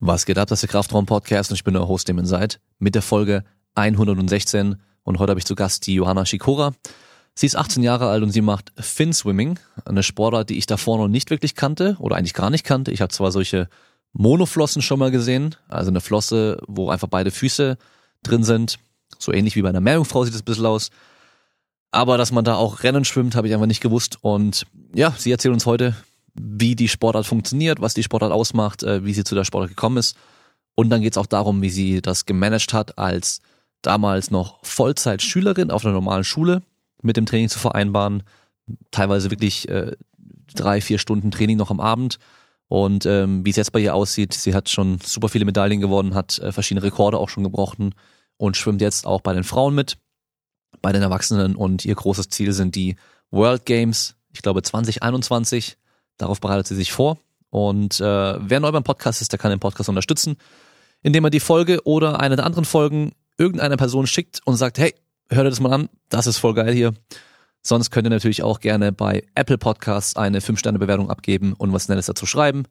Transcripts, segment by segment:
Was geht ab? Das ist der Kraftraum-Podcast und ich bin der Host, dem seid, mit der Folge 116. Und heute habe ich zu Gast die Johanna Schikora. Sie ist 18 Jahre alt und sie macht Fin-Swimming, eine Sportart, die ich davor noch nicht wirklich kannte oder eigentlich gar nicht kannte. Ich habe zwar solche Monoflossen schon mal gesehen, also eine Flosse, wo einfach beide Füße drin sind. So ähnlich wie bei einer Meerjungfrau sieht es ein bisschen aus. Aber dass man da auch Rennen schwimmt, habe ich einfach nicht gewusst. Und ja, sie erzählt uns heute, wie die Sportart funktioniert, was die Sportart ausmacht, äh, wie sie zu der Sportart gekommen ist. Und dann geht es auch darum, wie sie das gemanagt hat, als damals noch Vollzeitschülerin auf einer normalen Schule mit dem Training zu vereinbaren. Teilweise wirklich äh, drei, vier Stunden Training noch am Abend. Und ähm, wie es jetzt bei ihr aussieht, sie hat schon super viele Medaillen gewonnen, hat äh, verschiedene Rekorde auch schon gebrochen und schwimmt jetzt auch bei den Frauen mit, bei den Erwachsenen. Und ihr großes Ziel sind die World Games, ich glaube 2021. Darauf bereitet sie sich vor. Und äh, wer neu beim Podcast ist, der kann den Podcast unterstützen, indem er die Folge oder eine der anderen Folgen irgendeiner Person schickt und sagt, hey, hör dir das mal an, das ist voll geil hier. Sonst könnt ihr natürlich auch gerne bei Apple Podcasts eine 5-Sterne-Bewertung abgeben und was Nettes dazu schreiben.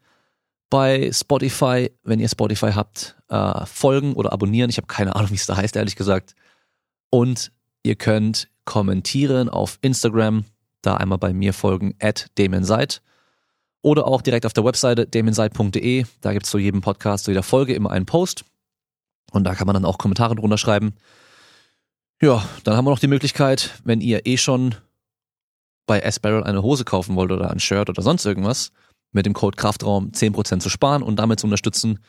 Bei Spotify, wenn ihr Spotify habt, äh, folgen oder abonnieren. Ich habe keine Ahnung, wie es da heißt, ehrlich gesagt. Und ihr könnt kommentieren auf Instagram, da einmal bei mir folgen, at Seid. Oder auch direkt auf der Webseite demonseid.de. Da gibt's zu jedem Podcast, zu jeder Folge immer einen Post. Und da kann man dann auch Kommentare drunter schreiben. Ja, dann haben wir noch die Möglichkeit, wenn ihr eh schon bei S-Barrel eine Hose kaufen wollt oder ein Shirt oder sonst irgendwas, mit dem Code Kraftraum 10% zu sparen und damit zu unterstützen.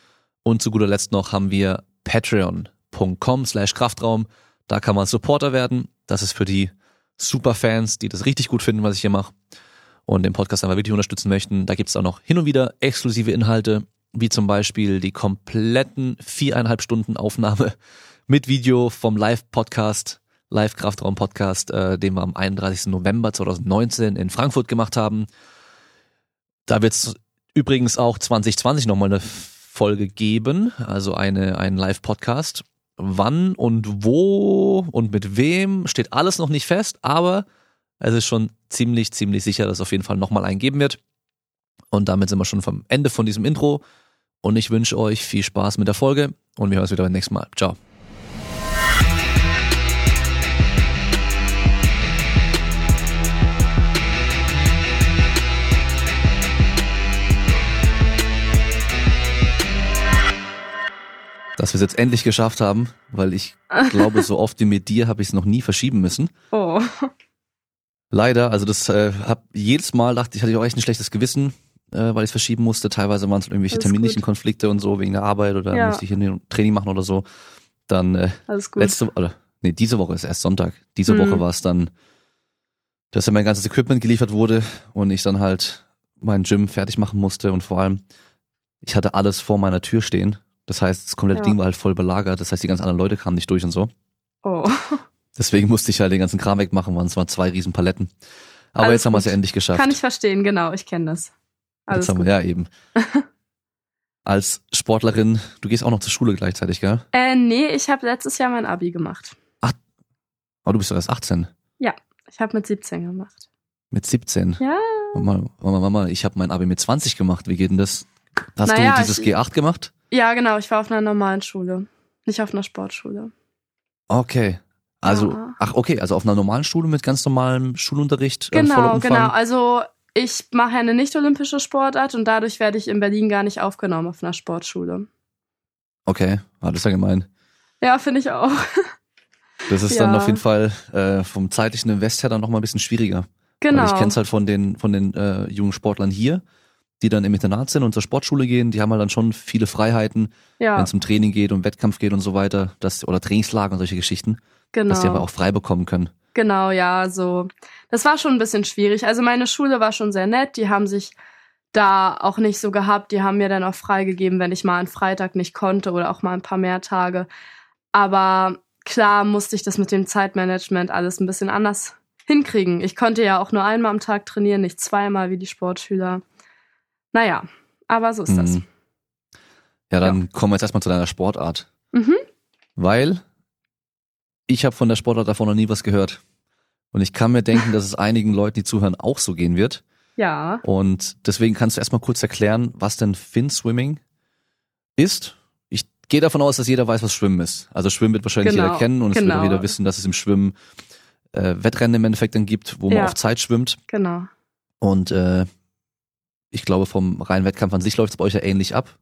Und zu guter Letzt noch haben wir patreon.com slash Kraftraum. Da kann man Supporter werden. Das ist für die Superfans, die das richtig gut finden, was ich hier mache und den Podcast einfach wirklich unterstützen möchten. Da gibt es auch noch hin und wieder exklusive Inhalte, wie zum Beispiel die kompletten viereinhalb Stunden Aufnahme mit Video vom Live-Podcast, Live-Kraftraum-Podcast, äh, den wir am 31. November 2019 in Frankfurt gemacht haben. Da wird es übrigens auch 2020 nochmal eine Folge geben, also eine, einen Live-Podcast. Wann und wo und mit wem steht alles noch nicht fest, aber es ist schon ziemlich, ziemlich sicher, dass es auf jeden Fall nochmal einen geben wird. Und damit sind wir schon vom Ende von diesem Intro. Und ich wünsche euch viel Spaß mit der Folge und wir hören uns wieder beim nächsten Mal. Ciao. dass wir es jetzt endlich geschafft haben, weil ich glaube, so oft wie mit dir habe ich es noch nie verschieben müssen. Oh. Leider, also das äh, hab jedes Mal dachte ich, hatte ich auch echt ein schlechtes Gewissen, äh, weil ich es verschieben musste. Teilweise waren es irgendwelche terminlichen gut. Konflikte und so wegen der Arbeit oder ja. musste ich ein Training machen oder so. Dann äh, Alles gut. letzte oder nee, diese Woche ist erst Sonntag. Diese mhm. Woche war es dann, dass ja mein ganzes Equipment geliefert wurde und ich dann halt mein Gym fertig machen musste und vor allem ich hatte alles vor meiner Tür stehen. Das heißt, das komplette ja. Ding war halt voll belagert. Das heißt, die ganzen anderen Leute kamen nicht durch und so. Oh. Deswegen musste ich halt den ganzen Kram wegmachen, waren zwar zwei riesen Paletten. Aber Alles jetzt haben wir es ja endlich geschafft. Kann ich verstehen, genau, ich kenne das. Alles jetzt haben gut. wir, ja eben. Als Sportlerin, du gehst auch noch zur Schule gleichzeitig, gell? Äh, nee, ich habe letztes Jahr mein Abi gemacht. Ach, oh, du bist doch erst 18. Ja, ich habe mit 17 gemacht. Mit 17? Ja. Mama, Mama, Mama, ich habe mein Abi mit 20 gemacht. Wie geht denn das? Hast naja, du dieses ich, G8 gemacht? Ja, genau, ich war auf einer normalen Schule, nicht auf einer Sportschule. Okay. Also, ja. ach okay, also auf einer normalen Schule mit ganz normalem Schulunterricht. Äh, genau, genau. Also ich mache ja eine nicht-olympische Sportart und dadurch werde ich in Berlin gar nicht aufgenommen auf einer Sportschule. Okay, war das ja gemein. Ja, finde ich auch. Das ist ja. dann auf jeden Fall äh, vom zeitlichen Invest her dann nochmal ein bisschen schwieriger. Genau. Weil ich kenne es halt von den, von den äh, jungen Sportlern hier, die dann im Internat sind und zur Sportschule gehen, die haben halt dann schon viele Freiheiten, ja. wenn es um Training geht, um Wettkampf geht und so weiter, das, oder Trainingslager und solche Geschichten. Genau. Dass die aber auch frei bekommen können. Genau, ja, so. Das war schon ein bisschen schwierig. Also meine Schule war schon sehr nett. Die haben sich da auch nicht so gehabt. Die haben mir dann auch freigegeben, wenn ich mal einen Freitag nicht konnte oder auch mal ein paar mehr Tage. Aber klar musste ich das mit dem Zeitmanagement alles ein bisschen anders hinkriegen. Ich konnte ja auch nur einmal am Tag trainieren, nicht zweimal wie die Sportschüler. Naja, aber so ist mhm. das. Ja, dann ja. kommen wir jetzt erstmal zu deiner Sportart. Mhm. Weil ich habe von der Sportart davon noch nie was gehört. Und ich kann mir denken, dass es einigen Leuten, die zuhören, auch so gehen wird. Ja. Und deswegen kannst du erstmal kurz erklären, was denn Fin Swimming ist, ich gehe davon aus, dass jeder weiß, was Schwimmen ist. Also Schwimmen wird wahrscheinlich Genau, jeder kennen und es genau. wird auch jeder wissen, dass es im Schwimmen äh, Wettrennen im Endeffekt dann gibt, wo man Ja. auf Zeit schwimmt. Genau. Und äh, ich glaube, vom reinen Wettkampf an sich läuft es bei euch ja ähnlich ab.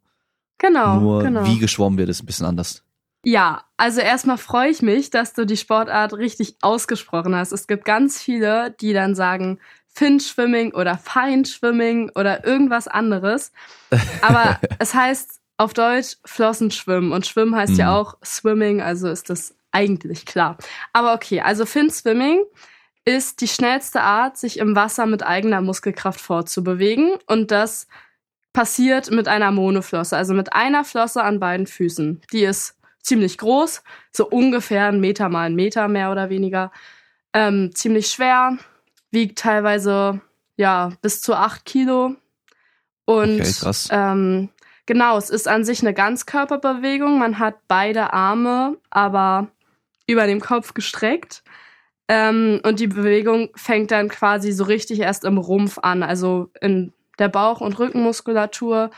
Genau. Nur genau. wie geschwommen wird, ist ein bisschen anders. Ja, also erstmal freue ich mich, dass du die Sportart richtig ausgesprochen hast. Es gibt ganz viele, die dann sagen Finschwimming oder Feinschwimming oder irgendwas anderes. Aber es heißt auf Deutsch Flossenschwimmen und Schwimmen heißt ja Mhm. auch Swimming, also ist das eigentlich klar. Aber okay, also Finswimming ist die schnellste Art, sich im Wasser mit eigener Muskelkraft fortzubewegen und das passiert mit einer Monoflosse, also mit einer Flosse an beiden Füßen. Die ist ziemlich groß, so ungefähr ein Meter mal ein Meter mehr oder weniger. Ähm, ziemlich schwer, wiegt teilweise ja bis zu acht Kilo. Und Okay, krass. Ähm, genau, es ist an sich eine Ganzkörperbewegung. Man hat beide Arme, aber über dem Kopf gestreckt. Ähm, und die Bewegung fängt dann quasi so richtig erst im Rumpf an, also in der Bauch- und Rückenmuskulatur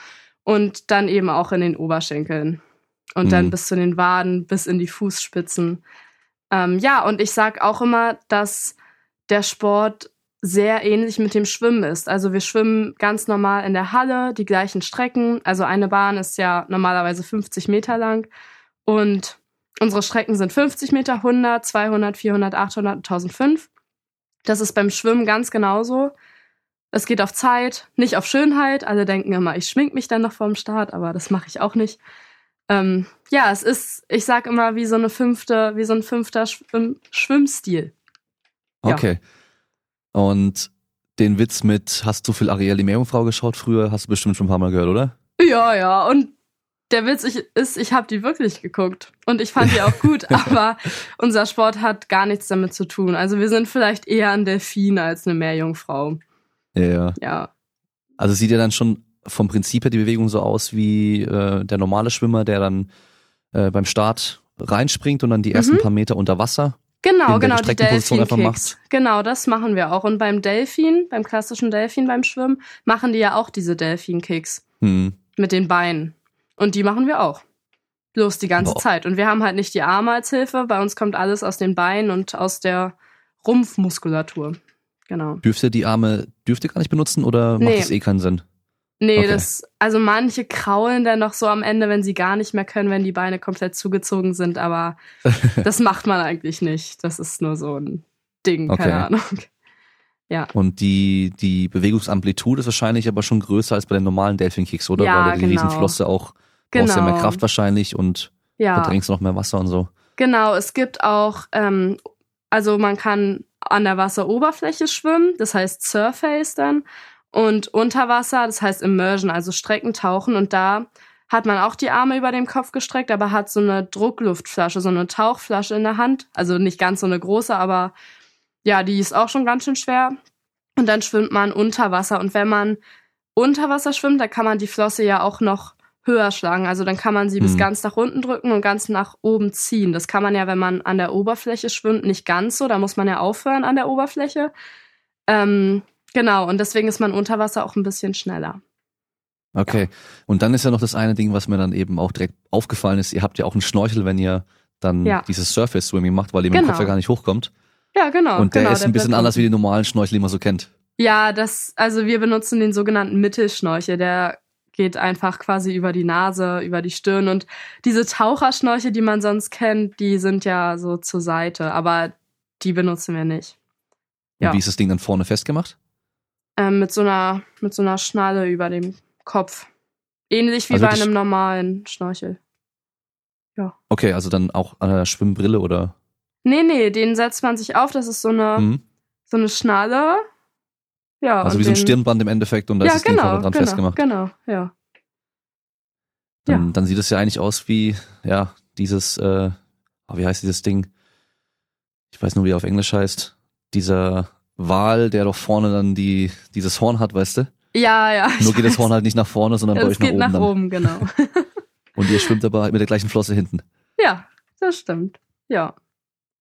und dann eben auch in den Oberschenkeln. Und dann Mhm. bis zu den Waden, bis in die Fußspitzen. Ähm, ja, und ich sag auch immer, dass der Sport sehr ähnlich mit dem Schwimmen ist. Also wir schwimmen ganz normal in der Halle, die gleichen Strecken. Also eine Bahn ist ja normalerweise 50 Meter lang und unsere Strecken sind 50 Meter, 100, 200, 400, 800, 1005. Das ist beim Schwimmen ganz genauso. Es geht auf Zeit, nicht auf Schönheit. Alle denken immer, ich schmink mich dann noch vorm Start, aber das mache ich auch nicht. Ähm, ja, es ist, ich sag immer, wie so eine fünfte, wie so ein fünfter Schwimm Schwimmstil. Ja. Okay. Und den Witz mit, hast du viel Ariel die Meerjungfrau geschaut früher, hast du bestimmt schon ein paar Mal gehört, oder? Ja, ja. Und der Witz ich, ist, ich habe die wirklich geguckt. Und ich fand die auch gut, aber unser Sport hat gar nichts damit zu tun. Also wir sind vielleicht eher ein Delfin als eine Meerjungfrau. Ja, ja. Ja. Also sieht ja dann schon vom Prinzip her die Bewegung so aus wie äh, der normale Schwimmer, der dann äh, beim Start reinspringt und dann die ersten Mhm. paar Meter unter Wasser. Genau, genau, die einfach Delfin-Kicks. Genau, das machen wir auch. Und beim Delfin, beim klassischen Delfin beim Schwimmen, machen die ja auch diese Delfin-Kicks Hm. mit den Beinen. Und die machen wir auch. Bloß die ganze Boah. Zeit. Und wir haben halt nicht die Arme als Hilfe. Bei uns kommt alles aus den Beinen und aus der Rumpfmuskulatur. Genau. Dürft ihr die Arme, dürft ihr gar nicht benutzen oder macht Nee. das eh keinen Sinn? Nee, Okay. das, also manche kraulen dann noch so am Ende, wenn sie gar nicht mehr können, wenn die Beine komplett zugezogen sind, aber das macht man eigentlich nicht. Das ist nur so ein Ding, Okay. keine Ahnung. Und die, die Bewegungsamplitude ist wahrscheinlich aber schon größer als bei den normalen Delfin-Kicks, oder? Ja, Weil die genau. Riesenflosse auch brauchst ja mehr Genau. Kraft wahrscheinlich und Ja, verdrängst noch mehr Wasser und so. genau. Es gibt auch, ähm, also man kann an der Wasseroberfläche schwimmen, das heißt Surface dann, und unter Wasser, das heißt Immersion, also Strecken tauchen und da hat man auch die Arme über dem Kopf gestreckt, aber hat so eine Druckluftflasche, so eine Tauchflasche in der Hand. Also nicht ganz so eine große, aber ja, die ist auch schon ganz schön schwer. Und dann schwimmt man unter Wasser. Und wenn man unter Wasser schwimmt, da kann man die Flosse ja auch noch höher schlagen. Also dann kann man sie bis Mhm. ganz nach unten drücken und ganz nach oben ziehen. Das kann man ja, wenn man an der Oberfläche schwimmt, nicht ganz so. Da muss man ja aufhören an der Oberfläche. Ähm, genau, und deswegen ist man unter Wasser auch ein bisschen schneller. Okay. Und dann ist ja noch das eine Ding, was mir dann eben auch direkt aufgefallen ist. Ihr habt ja auch einen Schnorchel, wenn ihr dann Ja. dieses Surface Swimming macht, weil ihr mit dem Genau. Kopf ja gar nicht hochkommt. Ja, genau. und der genau, ist ein bisschen bleibt anders wie die normalen Schnorchel, die man so kennt. Ja, das, also wir benutzen den sogenannten Mittelschnorchel. Der geht einfach quasi über die Nase, über die Stirn. Und diese Taucherschnorchel, die man sonst kennt, die sind ja so zur Seite. Aber die benutzen wir nicht. Und Ja. wie ist das Ding dann vorne festgemacht? Ähm, mit so einer, mit so einer Schnalle über dem Kopf. Ähnlich wie Also bei einem normalen Schnorchel. Okay, also dann auch an der Schwimmbrille oder? Nee, nee, den setzt man sich auf. Das ist so eine, Mhm. so eine Schnalle. Ja. Also wie so ein Stirnband im Endeffekt und da ja, ist das Ding genau, vorne dran genau, festgemacht. Genau, ja. Dann, Ja. dann sieht es ja eigentlich aus wie, ja, dieses, äh, oh, wie heißt dieses Ding? Ich weiß nur, wie er auf Englisch heißt. Dieser Wal, der doch vorne dann die, dieses Horn hat, weißt du? Ja, ja. Nur geht das weiß. Horn halt nicht nach vorne, sondern bei Es euch nach geht oben nach dann. oben, genau. Und ihr schwimmt aber mit der gleichen Flosse hinten. ja, das stimmt. Ja.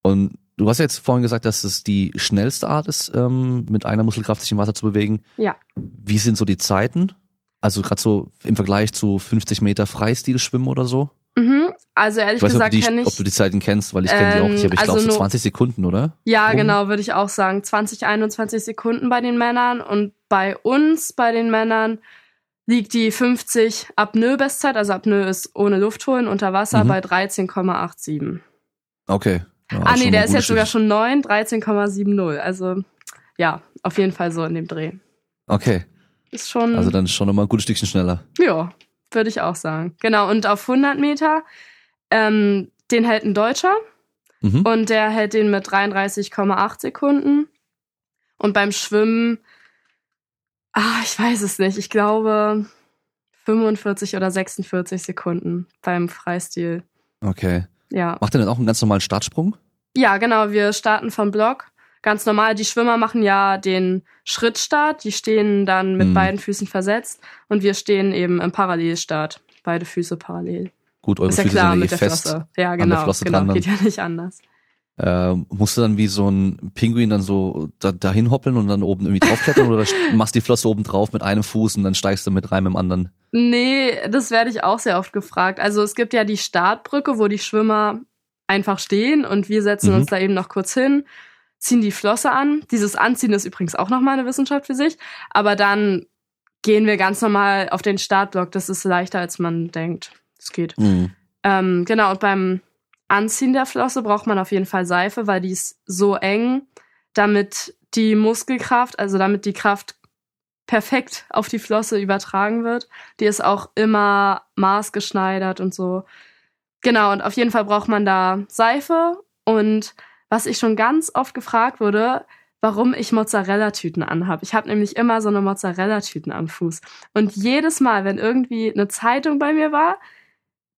Und du hast ja jetzt vorhin gesagt, dass es die schnellste Art ist, ähm, mit einer Muskelkraft sich im Wasser zu bewegen. Ja. Wie sind so die Zeiten? Also gerade so im Vergleich zu 50 Meter Freistil-Schwimmen oder so? Mhm. Also ehrlich Ich weiß nicht, ob, gesagt du kenne die, ich. ob du die Zeiten kennst, weil ich kenne die auch. Ähm, Ich, habe, ich also glaube, so nur- 20 Sekunden, oder? Ja, Rum? genau, würde ich auch sagen. 20, 21 Sekunden bei den Männern. Und bei uns, bei den Männern, liegt die 50 Apnoe-Bestzeit, also Apnoe ist ohne Luft holen unter Wasser, Mhm. bei 13,87. Okay. Ja, ah, nee, der ist jetzt sogar schon 9, 13,70. Also, ja, auf jeden Fall so in dem Dreh. Okay, Ist schon, also dann schon nochmal ein gutes Stückchen schneller. ja, würde ich auch sagen. Genau, und auf 100 Meter, ähm, den hält ein Deutscher. Mhm. Und der hält den mit 33,8 Sekunden. Und beim Schwimmen, ah, ich weiß es nicht, ich glaube 45 oder 46 Sekunden beim Freistil. Okay. Ja. Macht er dann auch einen ganz normalen Startsprung? Ja, genau, wir starten vom Block. Ganz normal, die Schwimmer machen ja den Schrittstart, die stehen dann mit Hm. beiden Füßen versetzt und wir stehen eben im Parallelstart, beide Füße parallel. Gut, eure Ist ja Füße klar sind mit eh der fest. Flosse. Ja, genau, Flosse genau, geht ja nicht anders. Äh, musst du dann wie so ein Pinguin dann so da, dahin hoppeln und dann oben irgendwie draufklettern oder machst die Flosse oben drauf mit einem Fuß und dann steigst du mit rein mit dem anderen? Nee, das werde ich auch sehr oft gefragt. Also es gibt ja die Startbrücke, wo die Schwimmer einfach stehen und wir setzen Mhm. uns da eben noch kurz hin, ziehen die Flosse an. Dieses Anziehen ist übrigens auch nochmal eine Wissenschaft für sich. Aber dann gehen wir ganz normal auf den Startblock. Das ist leichter, als man denkt. Es geht. Mhm. Ähm, genau, und beim Anziehen der Flosse braucht man auf jeden Fall Seife, weil die ist so eng, damit die Muskelkraft, also damit die Kraft perfekt auf die Flosse übertragen wird. Die ist auch immer maßgeschneidert und so. Genau, und auf jeden Fall braucht man da Seife. Und was ich schon ganz oft gefragt wurde, warum ich Mozzarella-Tüten anhabe. Ich habe nämlich immer so eine Mozzarella-Tüten am Fuß. Und jedes Mal, wenn irgendwie eine Zeitung bei mir war,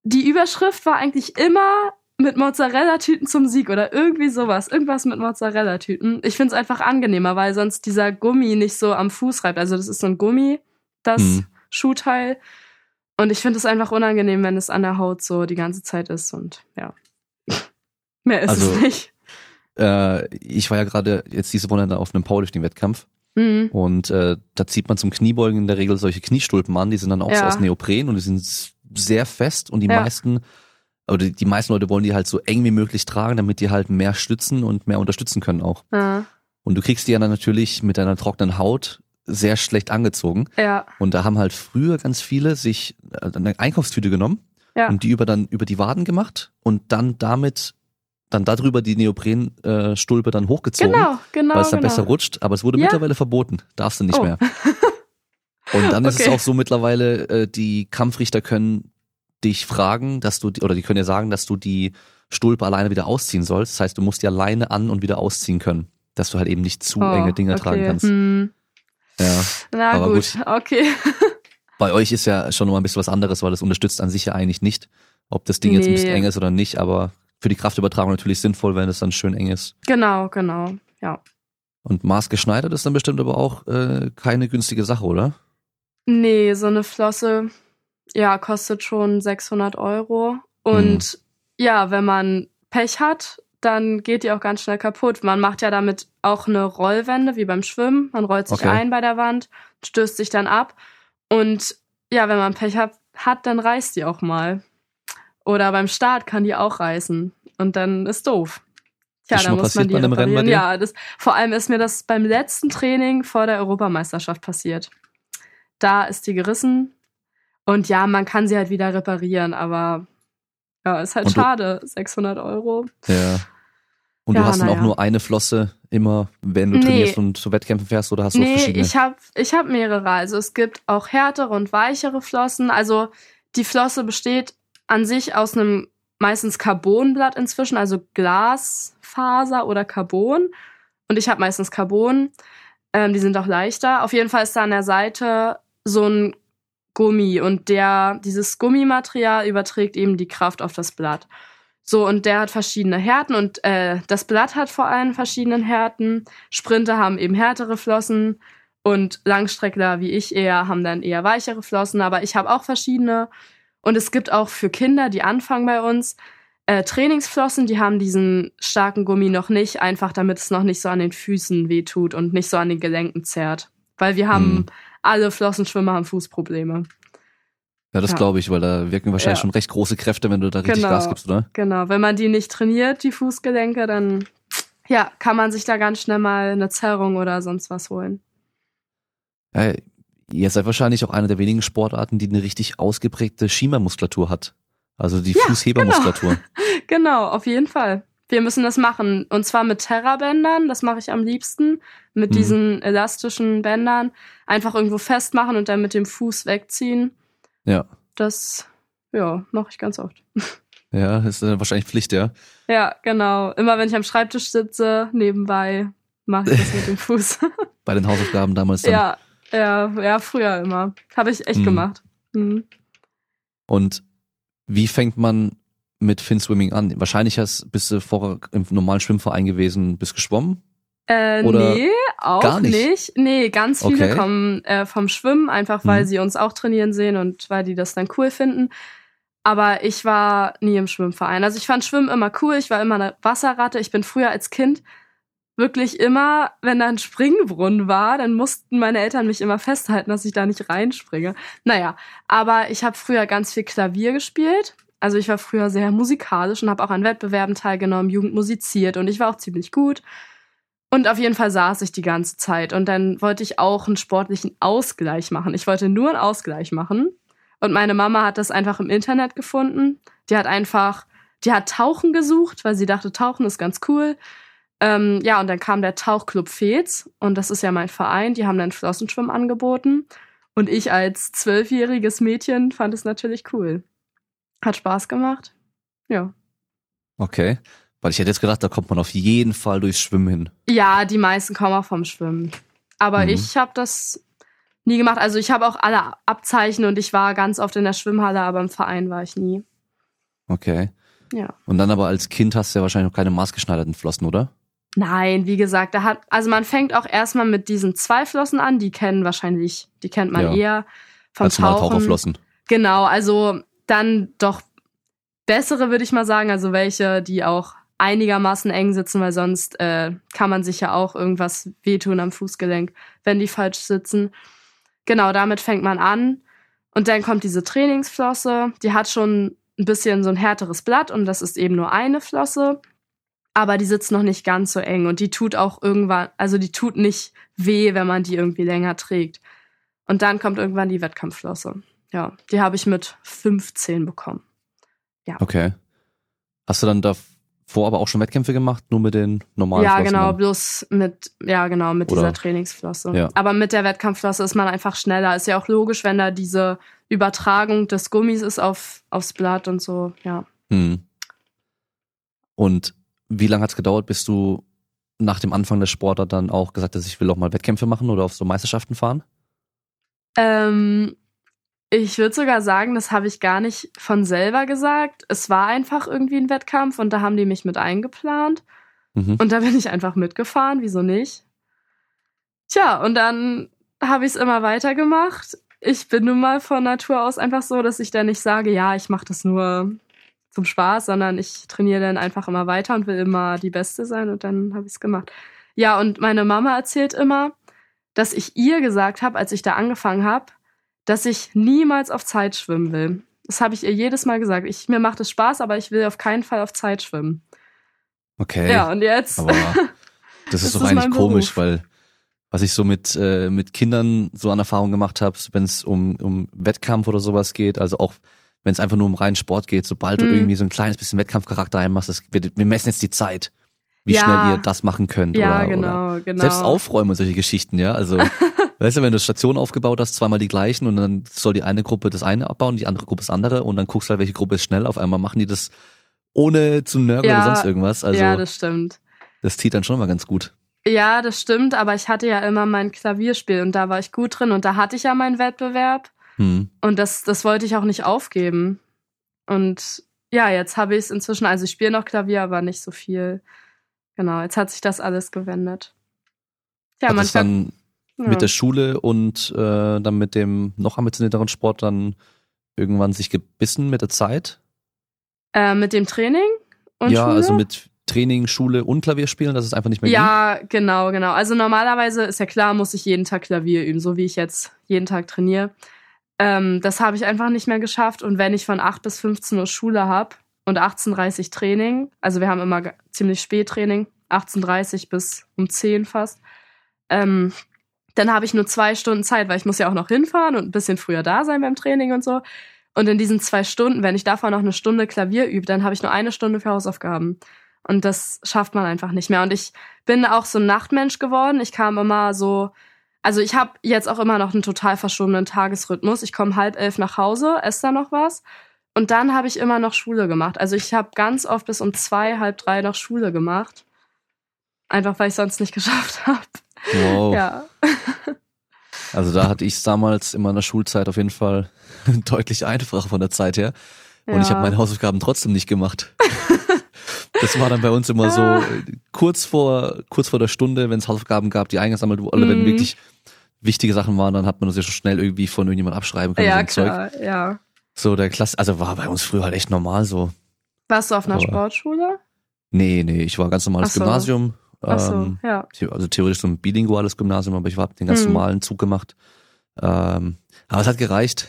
die Überschrift war eigentlich immer mit Mozzarella-Tüten zum Sieg oder irgendwie sowas. Irgendwas mit Mozzarella-Tüten. Ich finde es einfach angenehmer, weil sonst dieser Gummi nicht so am Fuß reibt. Also das ist so ein Gummi, das Mhm. Schuhteil. Und ich finde es einfach unangenehm, wenn es an der Haut so die ganze Zeit ist. Und ja, mehr ist Also- es nicht. Äh, ich war ja gerade jetzt diese Woche auf einem Powerlifting-Wettkampf Mhm. und äh, da zieht man zum Kniebeugen in der Regel solche Kniestulpen an, die sind dann auch so Ja. aus Neopren und die sind sehr fest und die Ja. meisten oder die, die meisten Leute wollen die halt so eng wie möglich tragen, damit die halt mehr stützen und mehr unterstützen können auch. Ja. Und du kriegst die ja dann natürlich mit deiner trockenen Haut sehr schlecht angezogen. ja, Und da haben halt früher ganz viele sich äh, eine Einkaufstüte genommen ja. und die über dann über die Waden gemacht und dann damit dann darüber die Neoprenstulpe äh, dann hochgezogen, Genau, genau. weil es dann genau. besser rutscht. Aber es wurde Ja. mittlerweile verboten, darfst du nicht Oh. mehr. Und dann ist es Okay. auch so mittlerweile, äh, die Kampfrichter können dich fragen, dass du die, oder die können dir sagen, dass du die Stulpe alleine wieder ausziehen sollst. Das heißt, du musst die alleine an und wieder ausziehen können, dass du halt eben nicht zu Oh, enge Dinge okay. tragen kannst. Hm. Ja. Na Aber gut, okay. Bei euch ist ja schon mal ein bisschen was anderes, weil das unterstützt an sich ja eigentlich nicht, ob das Ding jetzt ein bisschen Nee. eng ist oder nicht, aber für die Kraftübertragung natürlich sinnvoll, wenn es dann schön eng ist. Genau, genau. Ja. Und maßgeschneidert ist dann bestimmt aber auch äh, keine günstige Sache, oder? Nee, so eine Flosse, ja, kostet schon 600 Euro. Und ja, wenn man Pech hat, dann geht die auch ganz schnell kaputt. Man macht ja damit auch eine Rollwende, wie beim Schwimmen. Man rollt sich Okay. ein bei der Wand, stößt sich dann ab. Und ja, wenn man Pech hat, hat, dann reißt die auch mal. Oder beim Start kann die auch reißen. Und dann ist doof. Tja, mal muss man die reparieren. Ja, das, vor allem ist mir das beim letzten Training vor der Europameisterschaft passiert. Da ist die gerissen. Und ja, man kann sie halt wieder reparieren, aber ja, ist halt Und schade. 600 Euro. Ja. Und Ja, du hast dann na auch nur eine Flosse immer, wenn du Nee. trainierst und zu Wettkämpfen fährst, oder hast du Nee, verschiedene? ich habe ich hab mehrere. Also es gibt auch härtere und weichere Flossen. Also die Flosse besteht an sich aus einem meistens Carbonblatt inzwischen, also Glasfaser oder Carbon. Und ich habe meistens Carbon. Ähm, die sind auch leichter. Auf jeden Fall ist da an der Seite so ein Gummi und der, dieses Gummimaterial überträgt eben die Kraft auf das Blatt. So, und der hat verschiedene Härten und äh, das Blatt hat vor allem verschiedenen Härten. Sprinter haben eben härtere Flossen und Langstreckler wie ich eher haben dann eher weichere Flossen, aber ich habe auch verschiedene. Und es gibt auch für Kinder, die anfangen bei uns, äh, Trainingsflossen, die haben diesen starken Gummi noch nicht, einfach damit es noch nicht so an den Füßen wehtut und nicht so an den Gelenken zerrt. Weil wir haben Hm. alle Flossenschwimmer haben Fußprobleme. Ja, das Ja. glaube ich, weil da wirken wahrscheinlich Ja. schon recht große Kräfte, wenn du da richtig Genau. Gas gibst, oder? Genau, wenn man die nicht trainiert, die Fußgelenke, dann ja, kann man sich da ganz schnell mal eine Zerrung oder sonst was holen. Ja, ihr seid wahrscheinlich auch eine der wenigen Sportarten, die eine richtig ausgeprägte Schiemermuskulatur hat. Also die Ja, Fußhebermuskulatur. Genau, auf jeden Fall. Wir müssen das machen. Und zwar mit Terrabändern, das mache ich am liebsten. Mit Mhm. diesen elastischen Bändern. Einfach irgendwo festmachen und dann mit dem Fuß wegziehen. Ja. Das, ja, mache ich ganz oft. Ja, ist äh, wahrscheinlich Pflicht, ja. Ja, genau. Immer wenn ich am Schreibtisch sitze, nebenbei mache ich das mit dem Fuß. Bei den Hausaufgaben damals dann. ja, ja, ja, früher immer. Habe ich echt Mhm. gemacht. Mhm. Und wie fängt man mit Finswimming an? Wahrscheinlich hast, bist du vorher im normalen Schwimmverein gewesen, bist geschwommen? Äh, Oder nee, auch gar nicht? nicht. Nee, ganz viele Okay. kommen äh, vom Schwimmen, einfach weil Mhm. sie uns auch trainieren sehen und weil die das dann cool finden. Aber ich war nie im Schwimmverein. Also ich fand Schwimmen immer cool, ich war immer eine Wasserratte. Ich bin früher als Kind wirklich immer, wenn da ein Springbrunnen war, dann mussten meine Eltern mich immer festhalten, dass ich da nicht reinspringe. Naja, aber ich habe früher ganz viel Klavier gespielt. Also ich war früher sehr musikalisch und habe auch an Wettbewerben teilgenommen, Jugend musiziert und ich war auch ziemlich gut. Und auf jeden Fall saß ich die ganze Zeit. Und dann wollte ich auch einen sportlichen Ausgleich machen. Ich wollte nur einen Ausgleich machen. Und meine Mama hat das einfach im Internet gefunden. Die hat einfach, die hat Tauchen gesucht, weil sie dachte, Tauchen ist ganz cool. Ähm, ja, und dann kam der Tauchclub Fez. Und das ist ja mein Verein. Die haben dann Flossenschwimmen angeboten. Und ich als zwölfjähriges Mädchen fand es natürlich cool. Hat Spaß gemacht. Ja. Okay. Weil ich hätte jetzt gedacht, da kommt man auf jeden Fall durchs Schwimmen hin. Ja, die meisten kommen auch vom Schwimmen. Aber Mhm. ich habe das nie gemacht. Also ich habe auch alle Abzeichen und ich war ganz oft in der Schwimmhalle, aber im Verein war ich nie. Okay. Ja. Und dann aber als Kind hast du ja wahrscheinlich noch keine maßgeschneiderten Flossen, oder? Nein, wie gesagt, da hat, also man fängt auch erstmal mit diesen zwei Flossen an, die kennen wahrscheinlich, die kennt man Ja. eher vom Als Tauchen. Taucherflossen. Genau, also dann doch bessere, würde ich mal sagen, also welche, die auch einigermaßen eng sitzen, weil sonst äh, kann man sich ja auch irgendwas wehtun am Fußgelenk, wenn die falsch sitzen. Genau, damit fängt man an. Und dann kommt diese Trainingsflosse, die hat schon ein bisschen so ein härteres Blatt und das ist eben nur eine Flosse. Aber die sitzt noch nicht ganz so eng und die tut auch irgendwann, also die tut nicht weh, wenn man die irgendwie länger trägt. Und dann kommt irgendwann die Wettkampfflosse. Ja, die habe ich mit 15 bekommen. Okay. Hast du dann davor aber auch schon Wettkämpfe gemacht, nur mit den normalen ja, Flossen? genau, dann? bloß mit, ja, genau, mit Oder- dieser Trainingsflosse. Ja. Aber mit der Wettkampfflosse ist man einfach schneller. Ist ja auch logisch, wenn da diese Übertragung des Gummis ist auf, aufs Blatt und so, ja. Hm. Und wie lange hat es gedauert, bis du nach dem Anfang des Sportler dann auch gesagt hast, ich will auch mal Wettkämpfe machen oder auf so Meisterschaften fahren? Ähm, ich würde sogar sagen, das habe ich gar nicht von selber gesagt. Es war einfach irgendwie ein Wettkampf und da haben die mich mit eingeplant. Mhm. Und da bin ich einfach mitgefahren, wieso nicht? Tja, und dann habe ich es immer weitergemacht. Ich bin nun mal von Natur aus einfach so, dass ich dann nicht sage, ja, ich mache das nur zum Spaß, sondern ich trainiere dann einfach immer weiter und will immer die Beste sein und dann habe ich es gemacht. Ja, und meine Mama erzählt immer, dass ich ihr gesagt habe, als ich da angefangen habe, dass ich niemals auf Zeit schwimmen will. Das habe ich ihr jedes Mal gesagt. Ich, mir macht es Spaß, aber ich will auf keinen Fall auf Zeit schwimmen. Okay. Ja, und jetzt. Aber das ist doch eigentlich komisch, Beruf. weil was ich so mit, äh, mit Kindern so an Erfahrung gemacht habe, wenn es um, um Wettkampf oder sowas geht, also auch wenn es einfach nur um reinen Sport geht, sobald du Mhm. irgendwie so ein kleines bisschen Wettkampfcharakter reinmachst, das, wir, wir messen jetzt die Zeit, wie Ja. schnell ihr das machen könnt. ja, oder, genau, Oder genau. selbst aufräumen und solche Geschichten, ja. Also, weißt du, wenn du Stationen aufgebaut hast, zweimal die gleichen und dann soll die eine Gruppe das eine abbauen, die andere Gruppe das andere und dann guckst du halt, welche Gruppe ist schnell. Auf einmal machen die das ohne zu nörgeln Ja. oder sonst irgendwas. Also, ja, das, das stimmt. zieht dann schon mal ganz gut. Ja, das stimmt, aber ich hatte ja immer mein Klavierspiel und da war ich gut drin und da hatte ich ja meinen Wettbewerb Hm. und das, das wollte ich auch nicht aufgeben. Und ja, jetzt habe ich es inzwischen, also ich spiele noch Klavier, aber nicht so viel. Genau, jetzt hat sich das alles gewendet. Ja, Hat man das dann ja. mit der Schule und äh, dann mit dem noch ambitionierteren Sport dann irgendwann sich gebissen mit der Zeit? äh, mit dem Training und ja, Schule? also mit Training, Schule und Klavier spielen, dass es einfach nicht mehr Ja, ging? genau, genau. Also normalerweise ist ja klar, muss ich jeden Tag Klavier üben, so wie ich jetzt jeden Tag trainiere. Ähm, das habe ich einfach nicht mehr geschafft. Und wenn ich von 8 bis 15 Uhr Schule habe und 18.30 Training, also wir haben immer ziemlich spät Training, 18.30 bis um 10 fast, ähm, dann habe ich nur zwei Stunden Zeit, weil ich muss ja auch noch hinfahren und ein bisschen früher da sein beim Training und so. Und in diesen zwei Stunden, wenn ich davon noch eine Stunde Klavier übe, dann habe ich nur eine Stunde für Hausaufgaben. Und das schafft man einfach nicht mehr. Und ich bin auch so ein Nachtmensch geworden. Ich kam immer so, also ich habe jetzt auch immer noch einen total verschobenen Tagesrhythmus. Ich komme halb elf nach Hause, esse da noch was. Und dann habe ich immer noch Schule gemacht. Also ich habe ganz oft bis um zwei, halb drei noch Schule gemacht. Einfach weil ich sonst nicht geschafft habe. Wow. Ja. Also da hatte ich es damals in meiner Schulzeit auf jeden Fall deutlich einfacher von der Zeit her. Und ja. ich habe meine Hausaufgaben trotzdem nicht gemacht. Das war dann bei uns immer so äh, kurz vor kurz vor der Stunde, wenn es Hausaufgaben gab, die eingesammelt wurden, oder wenn mhm. wirklich wichtige Sachen waren, dann hat man das ja schon schnell irgendwie von irgendjemand abschreiben können. Ja, so klar, Zeug. ja. So der Klasse, also war bei uns früher halt echt normal so. Warst du auf einer Aber, Sportschule? Nee, nee, ich war ganz normales so. Gymnasium. Ach so, ähm, ja. Also theoretisch so ein bilinguales Gymnasium, aber ich habe den ganz hm. normalen Zug gemacht. Ähm, aber es hat gereicht.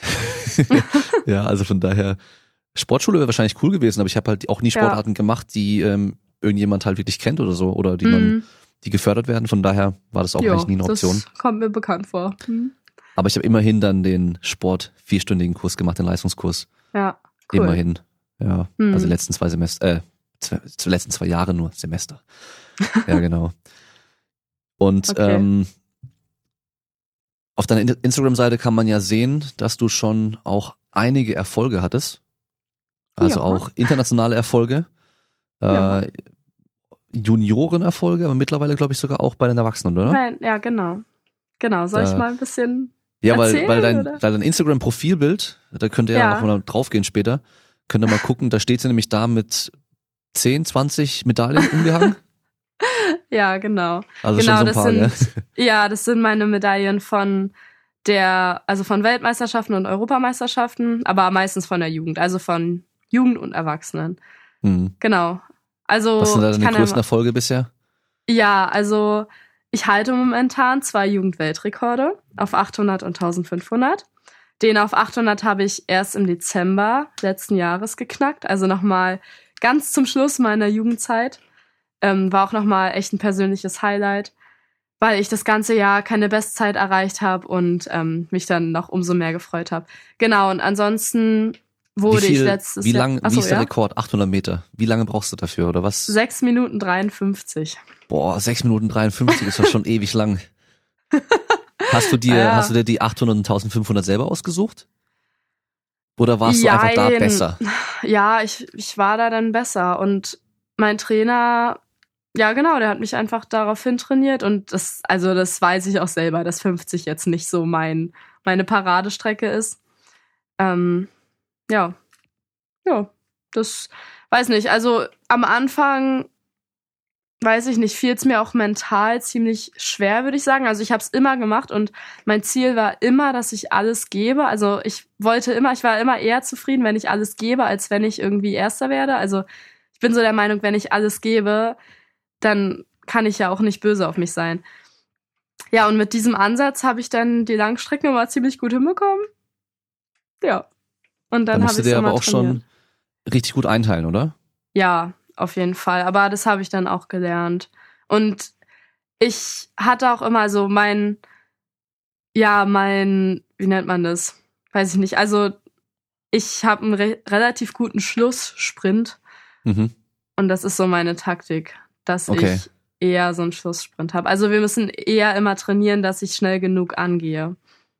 ja, also von daher, Sportschule wäre wahrscheinlich cool gewesen, aber ich habe halt auch nie Sportarten ja. gemacht, die ähm, irgendjemand halt wirklich kennt oder so, oder die mhm. man, die gefördert werden. Von daher war das auch jo, eigentlich nie eine Option. Das kommt mir bekannt vor. Mhm. Aber ich habe immerhin dann den Sport vierstündigen Kurs gemacht, den Leistungskurs. Ja. Cool. Immerhin. Ja. Mhm. Also letzten zwei Semester, äh, zwei, letzten zwei Jahre nur Semester. ja, genau. Und okay. ähm, auf deiner Instagram-Seite kann man ja sehen, dass du schon auch einige Erfolge hattest. Also ja. auch internationale Erfolge. Ja. Äh, Juniorenerfolge, aber mittlerweile glaube ich sogar auch bei den Erwachsenen, oder? Nein, ja, genau. Genau, soll ich mal ein bisschen. Ja, erzählen, weil, weil dein, Instagram-Profilbild, da könnt ihr ja, ja noch mal draufgehen später, könnt ihr mal gucken, da steht sie nämlich da mit 10, 20 Medaillen umgehangen. ja, genau. Also genau, schon so ein paar, das sind, ja? ja, das sind meine Medaillen von der, also von Weltmeisterschaften und Europameisterschaften, aber meistens von der Jugend, also von Jugend und Erwachsenen. Mhm. Genau. Also. Was sind da deine größten ja Erfolge bisher? Ja, also ich halte momentan zwei Jugendweltrekorde auf 800 und 1500. Den auf 800 habe ich erst im Dezember letzten Jahres geknackt, also nochmal ganz zum Schluss meiner Jugendzeit. Ähm, war auch nochmal echt ein persönliches Highlight, weil ich das ganze Jahr keine Bestzeit erreicht habe und ähm, mich dann noch umso mehr gefreut habe. Genau, und ansonsten wurde wie viel, ich letztes wie lang, Jahr. Wie ist der ja? Rekord? 800 Meter. Wie lange brauchst du dafür oder was? 6 Minuten 53. Boah, 6 Minuten 53 ist doch schon ewig lang. Hast du dir, ja. hast du dir die 800 und 1500 selber ausgesucht? Oder warst Jein. du einfach da besser? Ja, ich, ich war da dann besser und mein Trainer, ja genau, der hat mich einfach daraufhin trainiert und das, also das weiß ich auch selber, dass 50 jetzt nicht so mein, meine Paradestrecke ist. Ähm, ja, ja, das weiß nicht. Also am Anfang weiß ich nicht, fiel es mir auch mental ziemlich schwer, würde ich sagen. Also ich habe es immer gemacht und mein Ziel war immer, dass ich alles gebe. Also ich wollte immer, ich war immer eher zufrieden, wenn ich alles gebe, als wenn ich irgendwie Erster werde. Also ich bin so der Meinung, wenn ich alles gebe, dann kann ich ja auch nicht böse auf mich sein. Ja, und mit diesem Ansatz habe ich dann die Langstrecken immer ziemlich gut hinbekommen. Ja. Und dann da habe ich dir aber auch trainiert. schon richtig gut einteilen, oder? Ja, auf jeden Fall. Aber das habe ich dann auch gelernt. Und ich hatte auch immer so mein, ja, mein, wie nennt man das? Weiß ich nicht. Also ich habe einen re relativ guten Schlusssprint. Mhm. Und das ist so meine Taktik, dass okay. ich eher so einen Schlusssprint habe. Also wir müssen eher immer trainieren, dass ich schnell genug angehe.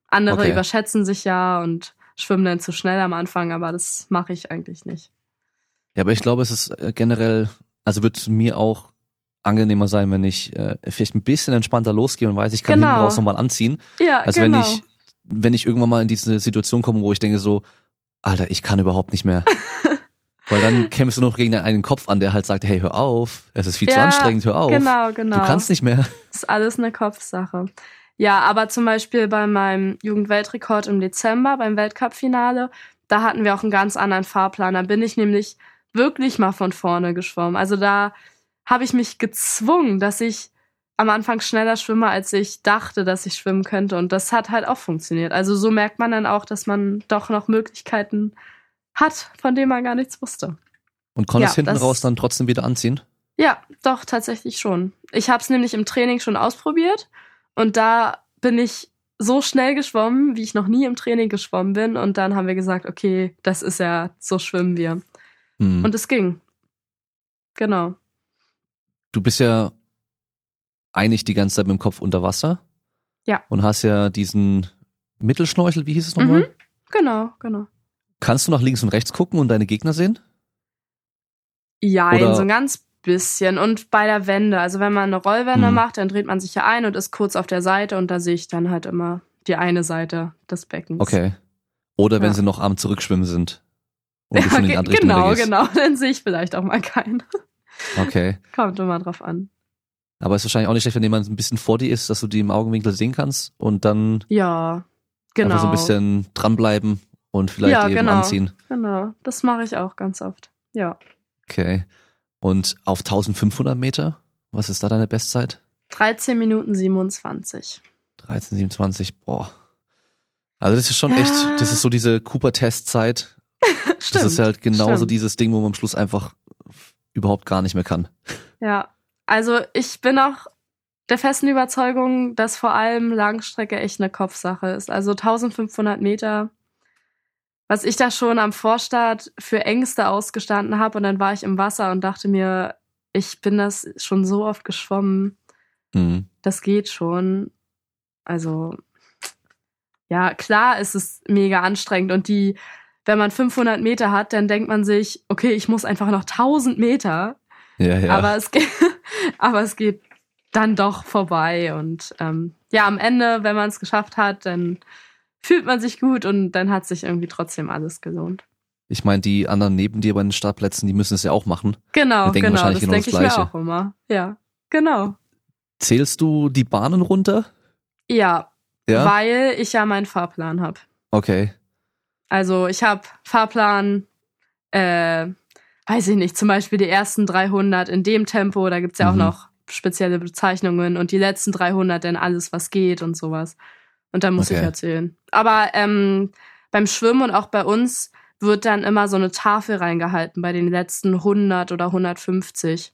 Andere okay. überschätzen sich ja und schwimmen dann zu schnell am Anfang, aber das mache ich eigentlich nicht. Ja, aber ich glaube, es ist äh, generell, also wird mir auch angenehmer sein, wenn ich äh, vielleicht ein bisschen entspannter losgehe und weiß, ich kann genau. hinten raus nochmal anziehen. Ja, als genau. wenn ich, wenn ich irgendwann mal in diese Situation komme, wo ich denke so, Alter, ich kann überhaupt nicht mehr. Weil dann kämpfst du noch gegen einen Kopf an, der halt sagt, hey, hör auf, es ist viel ja, zu anstrengend, hör auf. Genau, genau. Du kannst nicht mehr. Das ist alles eine Kopfsache. Ja, aber zum Beispiel bei meinem Jugendweltrekord im Dezember, beim Weltcup-Finale, da hatten wir auch einen ganz anderen Fahrplan. Da bin ich nämlich wirklich mal von vorne geschwommen. Also da habe ich mich gezwungen, dass ich am Anfang schneller schwimme, als ich dachte, dass ich schwimmen könnte. Und das hat halt auch funktioniert. Also so merkt man dann auch, dass man doch noch Möglichkeiten hat, von denen man gar nichts wusste. Und konntest Ja, hinten raus dann trotzdem wieder anziehen? Ja, doch, tatsächlich schon. Ich habe es nämlich im Training schon ausprobiert und da bin ich so schnell geschwommen, wie ich noch nie im Training geschwommen bin. Und dann haben wir gesagt, okay, das ist ja, so schwimmen wir. Hm. Und es ging. Genau. du bist ja eigentlich die ganze Zeit mit dem Kopf unter Wasser. Ja. Und hast ja diesen Mittelschnorchel, wie hieß es nochmal? Mhm. Genau, genau. Kannst du nach links und rechts gucken und deine Gegner sehen? Ja, Oder- so ein ganz bisschen. Und bei der Wende, also wenn man eine Rollwende Hm. macht, dann dreht man sich ja ein und ist kurz auf der Seite und da sehe ich dann halt immer die eine Seite des Beckens. Okay. Oder wenn Ja. sie noch am Zurückschwimmen sind. Und du Ja, in die andere genau, genau. Dann sehe ich vielleicht auch mal keinen. Okay. Kommt immer drauf an. Aber ist wahrscheinlich auch nicht schlecht, wenn jemand ein bisschen vor dir ist, dass du die im Augenwinkel sehen kannst und dann Ja, genau. einfach so ein bisschen dranbleiben und vielleicht Ja, eben genau. anziehen. Genau, das mache ich auch ganz oft. Ja. Okay. Und auf 1500 Meter, was ist da deine Bestzeit? 13 Minuten 27. 13, 27, boah. Also das ist schon echt, Ja. das ist so diese Cooper-Testzeit. Das ist halt genauso stimmt. dieses Ding, wo man am Schluss einfach überhaupt gar nicht mehr kann. Ja, also ich bin auch der festen Überzeugung, dass vor allem Langstrecke echt eine Kopfsache ist. Also 1500 Meter, was ich da schon am Vorstart für Ängste ausgestanden habe und dann war ich im Wasser und dachte mir, ich bin das schon so oft geschwommen, Mhm. das geht schon. Also ja, klar ist es mega anstrengend und die, wenn man 500 Meter hat, dann denkt man sich, okay, ich muss einfach noch 1000 Meter. Ja, ja. Aber es geht, aber es geht dann doch vorbei und ähm, ja, am Ende, wenn man es geschafft hat, dann fühlt man sich gut und dann hat sich irgendwie trotzdem alles gelohnt. ich meine, die anderen neben dir bei den Startplätzen, die müssen es ja auch machen. Genau, genau, wahrscheinlich das genau denke das ich mir auch immer. Ja, genau. Zählst du die Bahnen runter? Ja, Ja. weil ich ja meinen Fahrplan habe. Okay. Also ich habe Fahrplan, äh, weiß ich nicht, zum Beispiel die ersten 300 in dem Tempo, da gibt's ja auch Mhm. noch spezielle Bezeichnungen und die letzten 300 dann alles, was geht und sowas. Und dann muss ich Okay. erzählen. Aber ähm, beim Schwimmen und auch bei uns wird dann immer so eine Tafel reingehalten bei den letzten 100 oder 150.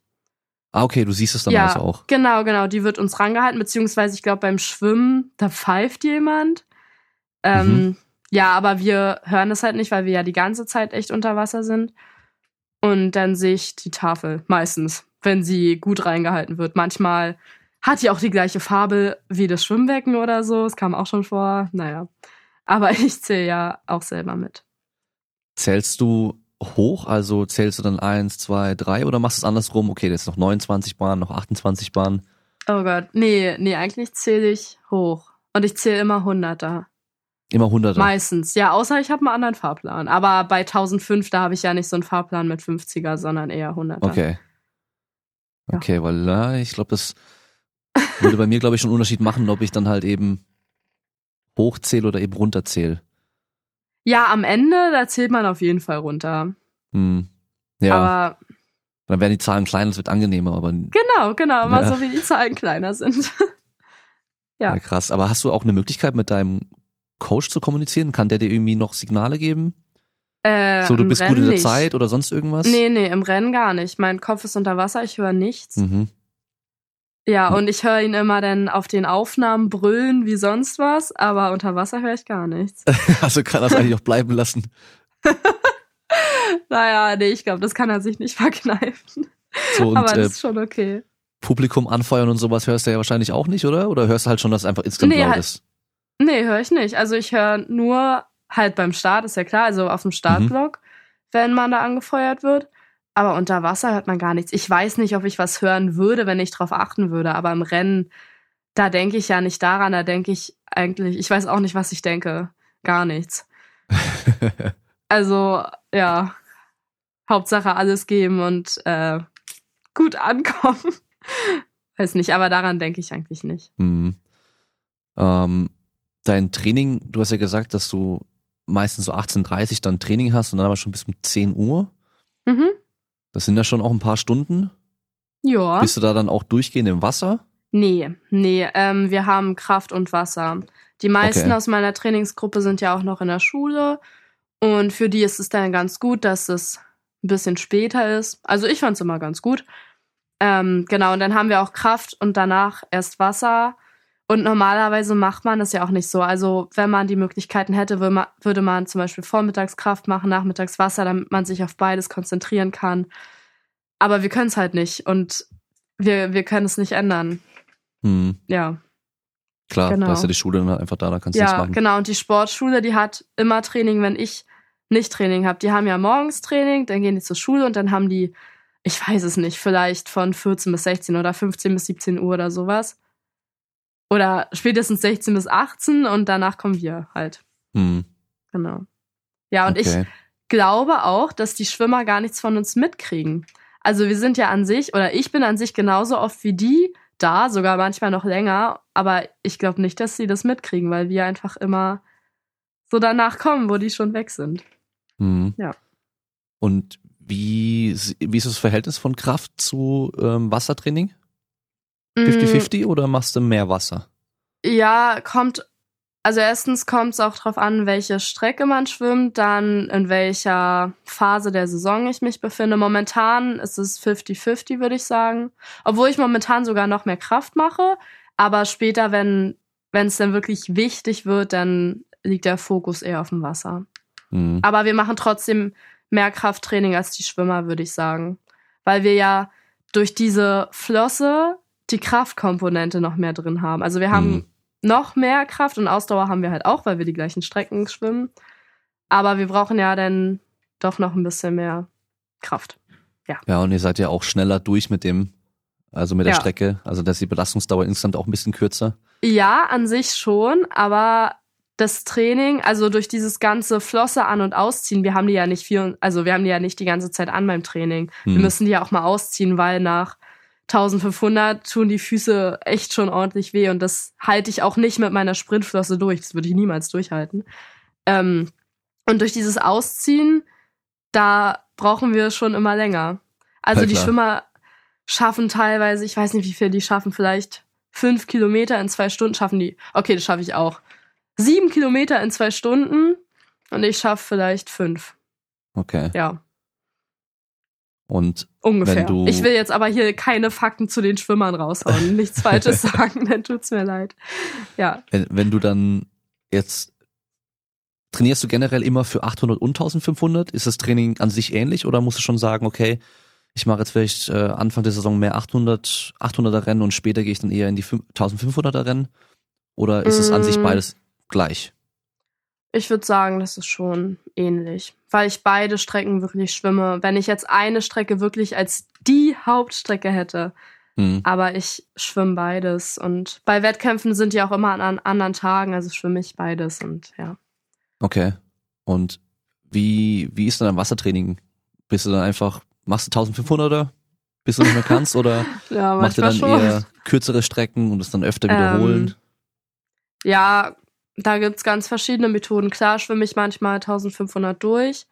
Ah, okay, du siehst es dann Ja. also auch. Genau, genau, die wird uns rangehalten, beziehungsweise ich glaube beim Schwimmen, da pfeift jemand. Ähm, Mhm. Ja, aber wir hören es halt nicht, weil wir ja die ganze Zeit echt unter Wasser sind. Und dann sehe ich die Tafel meistens, wenn sie gut reingehalten wird. Manchmal hat die auch die gleiche Farbe wie das Schwimmbecken oder so. Es kam auch schon vor. Naja. Aber ich zähle ja auch selber mit. Zählst du hoch? Also zählst du dann eins, zwei, drei oder machst du es andersrum? Okay, jetzt noch 29 Bahnen, noch 28 Bahnen. Oh Gott. Nee, nee, eigentlich zähle ich hoch. Und ich zähle immer Hunderter. Immer Hunderter. Meistens, ja, außer ich habe einen anderen Fahrplan. Aber bei 1005, da habe ich ja nicht so einen Fahrplan mit 50er, sondern eher 100er. Okay. Ja. Okay, weil na, ich glaube, das würde bei mir, glaube ich, schon einen Unterschied machen, ob ich dann halt eben hochzähle oder eben runterzähle. Ja, am Ende, da zählt man auf jeden Fall runter. Hm. Ja, Aber dann werden die Zahlen kleiner, das wird angenehmer, aber genau, genau, mal Ja. so wie die Zahlen kleiner sind. Ja. ja. krass. Aber hast du auch eine Möglichkeit, mit deinem Coach zu kommunizieren? Kann der dir irgendwie noch Signale geben? Äh, So, du bist gut Rennen in der nicht. Zeit oder sonst irgendwas? Nee, nee, im Rennen gar nicht. Mein Kopf ist unter Wasser, ich höre nichts. Mhm. Ja, und ich höre ihn immer dann auf den Aufnahmen brüllen wie sonst was, aber unter Wasser höre ich gar nichts. Also kann das eigentlich auch bleiben lassen. naja, nee, ich glaube, das kann er sich nicht verkneifen. So, und aber das äh, ist schon okay. Publikum anfeuern und sowas hörst du ja wahrscheinlich auch nicht, oder? Oder hörst du halt schon, dass es einfach instant Nee, laut halt- ist? Nee, höre ich nicht. Also ich höre nur halt beim Start, ist ja klar, also auf dem Startblock, wenn man da angefeuert wird. Aber unter Wasser hört man gar nichts. Ich weiß nicht, ob ich was hören würde, wenn ich drauf achten würde. Aber im Rennen, da denke ich ja nicht daran. Da denke ich eigentlich, ich weiß auch nicht, was ich denke. Gar nichts. Also, ja, Hauptsache alles geben und äh, gut ankommen. Weiß nicht, aber daran denke ich eigentlich nicht. Mhm. Ähm, dein Training, du hast ja gesagt, dass du meistens so 18.30 dann Training hast und dann aber schon bis um 10 Uhr. Mhm. Das sind ja schon auch ein paar Stunden. Ja. Bist du da dann auch durchgehend im Wasser? Nee, nee, ähm, wir haben Kraft und Wasser. Die meisten Okay. aus meiner Trainingsgruppe sind ja auch noch in der Schule und für die ist es dann ganz gut, dass es ein bisschen später ist. Also ich fand es immer ganz gut. Ähm, genau, und dann haben wir auch Kraft und danach erst Wasser. Und normalerweise macht man das ja auch nicht so. Also wenn man die Möglichkeiten hätte, würde man, würde man zum Beispiel vormittags Kraft machen, nachmittags Wasser, damit man sich auf beides konzentrieren kann. Aber wir können es halt nicht und wir, wir können es nicht ändern. Hm, Ja. klar, Genau. da ist ja die Schule halt einfach da, da kannst du nichts Ja, machen. genau. Und die Sportschule, die hat immer Training, wenn ich nicht Training habe. Die haben ja morgens Training, dann gehen die zur Schule und dann haben die, ich weiß es nicht, vielleicht von 14 bis 16 oder 15 bis 17 Uhr oder sowas. Oder spätestens 16 bis 18 und danach kommen wir halt. Hm, Genau. Ja, und ich okay. glaube auch, dass die Schwimmer gar nichts von uns mitkriegen. Also wir sind ja an sich, oder ich bin an sich genauso oft wie die da, sogar manchmal noch länger, aber ich glaube nicht, dass sie das mitkriegen, weil wir einfach immer so danach kommen, wo die schon weg sind. Hm. Ja. Und wie, wie ist das Verhältnis von Kraft zu ähm, Wassertraining? Mm, 50-50 oder machst du mehr Wasser? Ja, kommt, also erstens kommt es auch drauf an, welche Strecke man schwimmt, dann in welcher Phase der Saison ich mich befinde. Momentan ist es 50-50, würde ich sagen. Obwohl ich momentan sogar noch mehr Kraft mache. Aber später, wenn wenn es dann wirklich wichtig wird, dann liegt der Fokus eher auf dem Wasser. Hm. Aber wir machen trotzdem mehr Krafttraining als die Schwimmer, würde ich sagen. Weil wir ja durch diese Flosse die Kraftkomponente noch mehr drin haben. Also wir haben Mhm. noch mehr Kraft und Ausdauer haben wir halt auch, weil wir die gleichen Strecken schwimmen. Aber wir brauchen ja dann doch noch ein bisschen mehr Kraft. Ja, und ihr seid ja auch schneller durch mit dem, also mit der Ja. Strecke. Also dass die Belastungsdauer insgesamt auch ein bisschen kürzer. Ja, an sich schon, aber das Training, also durch dieses ganze Flosse an- und ausziehen, wir haben die ja nicht viel, also wir haben die ja nicht die ganze Zeit an beim Training. Wir Hm. müssen die ja auch mal ausziehen, weil nach 1500 tun die Füße echt schon ordentlich weh und das halte ich auch nicht mit meiner Sprintflosse durch. Das würde ich niemals durchhalten. Ähm, und durch dieses Ausziehen, da brauchen wir schon immer länger. Also Ja, die klar. Schwimmer schaffen teilweise, ich weiß nicht, wie viel die schaffen, vielleicht fünf Kilometer in zwei Stunden schaffen die. Okay, das schaffe ich auch. Sieben Kilometer in zwei Stunden und ich schaffe vielleicht fünf. Okay. Ja. Und Ungefähr. Ich will jetzt aber hier keine Fakten zu den Schwimmern raushauen. Nichts Falsches sagen, dann tut's mir leid. Ja. wenn, wenn du dann jetzt trainierst du generell immer für 800 und 1500? Ist das Training an sich ähnlich oder musst du schon sagen, okay, ich mache jetzt vielleicht äh, Anfang der Saison mehr 800 800er Rennen und später gehe ich dann eher in die 1500er Rennen? Oder ist es an sich Mm. beides gleich? Ich würde sagen, das ist schon ähnlich, weil ich beide Strecken wirklich schwimme. Wenn ich jetzt eine Strecke wirklich als die Hauptstrecke hätte, Hm. aber ich schwimme beides. Und bei Wettkämpfen sind die auch immer an, an anderen Tagen, also schwimme ich beides und ja. Okay. Und wie, wie ist denn dein Wassertraining? Bist du dann einfach, machst du 1500er, bis du nicht mehr kannst oder Ja, ihr manchmal dann schon. eher kürzere Strecken und es dann öfter Ähm, wiederholen? Ja, da gibt's ganz verschiedene Methoden. Klar schwimme ich manchmal 1500 durch,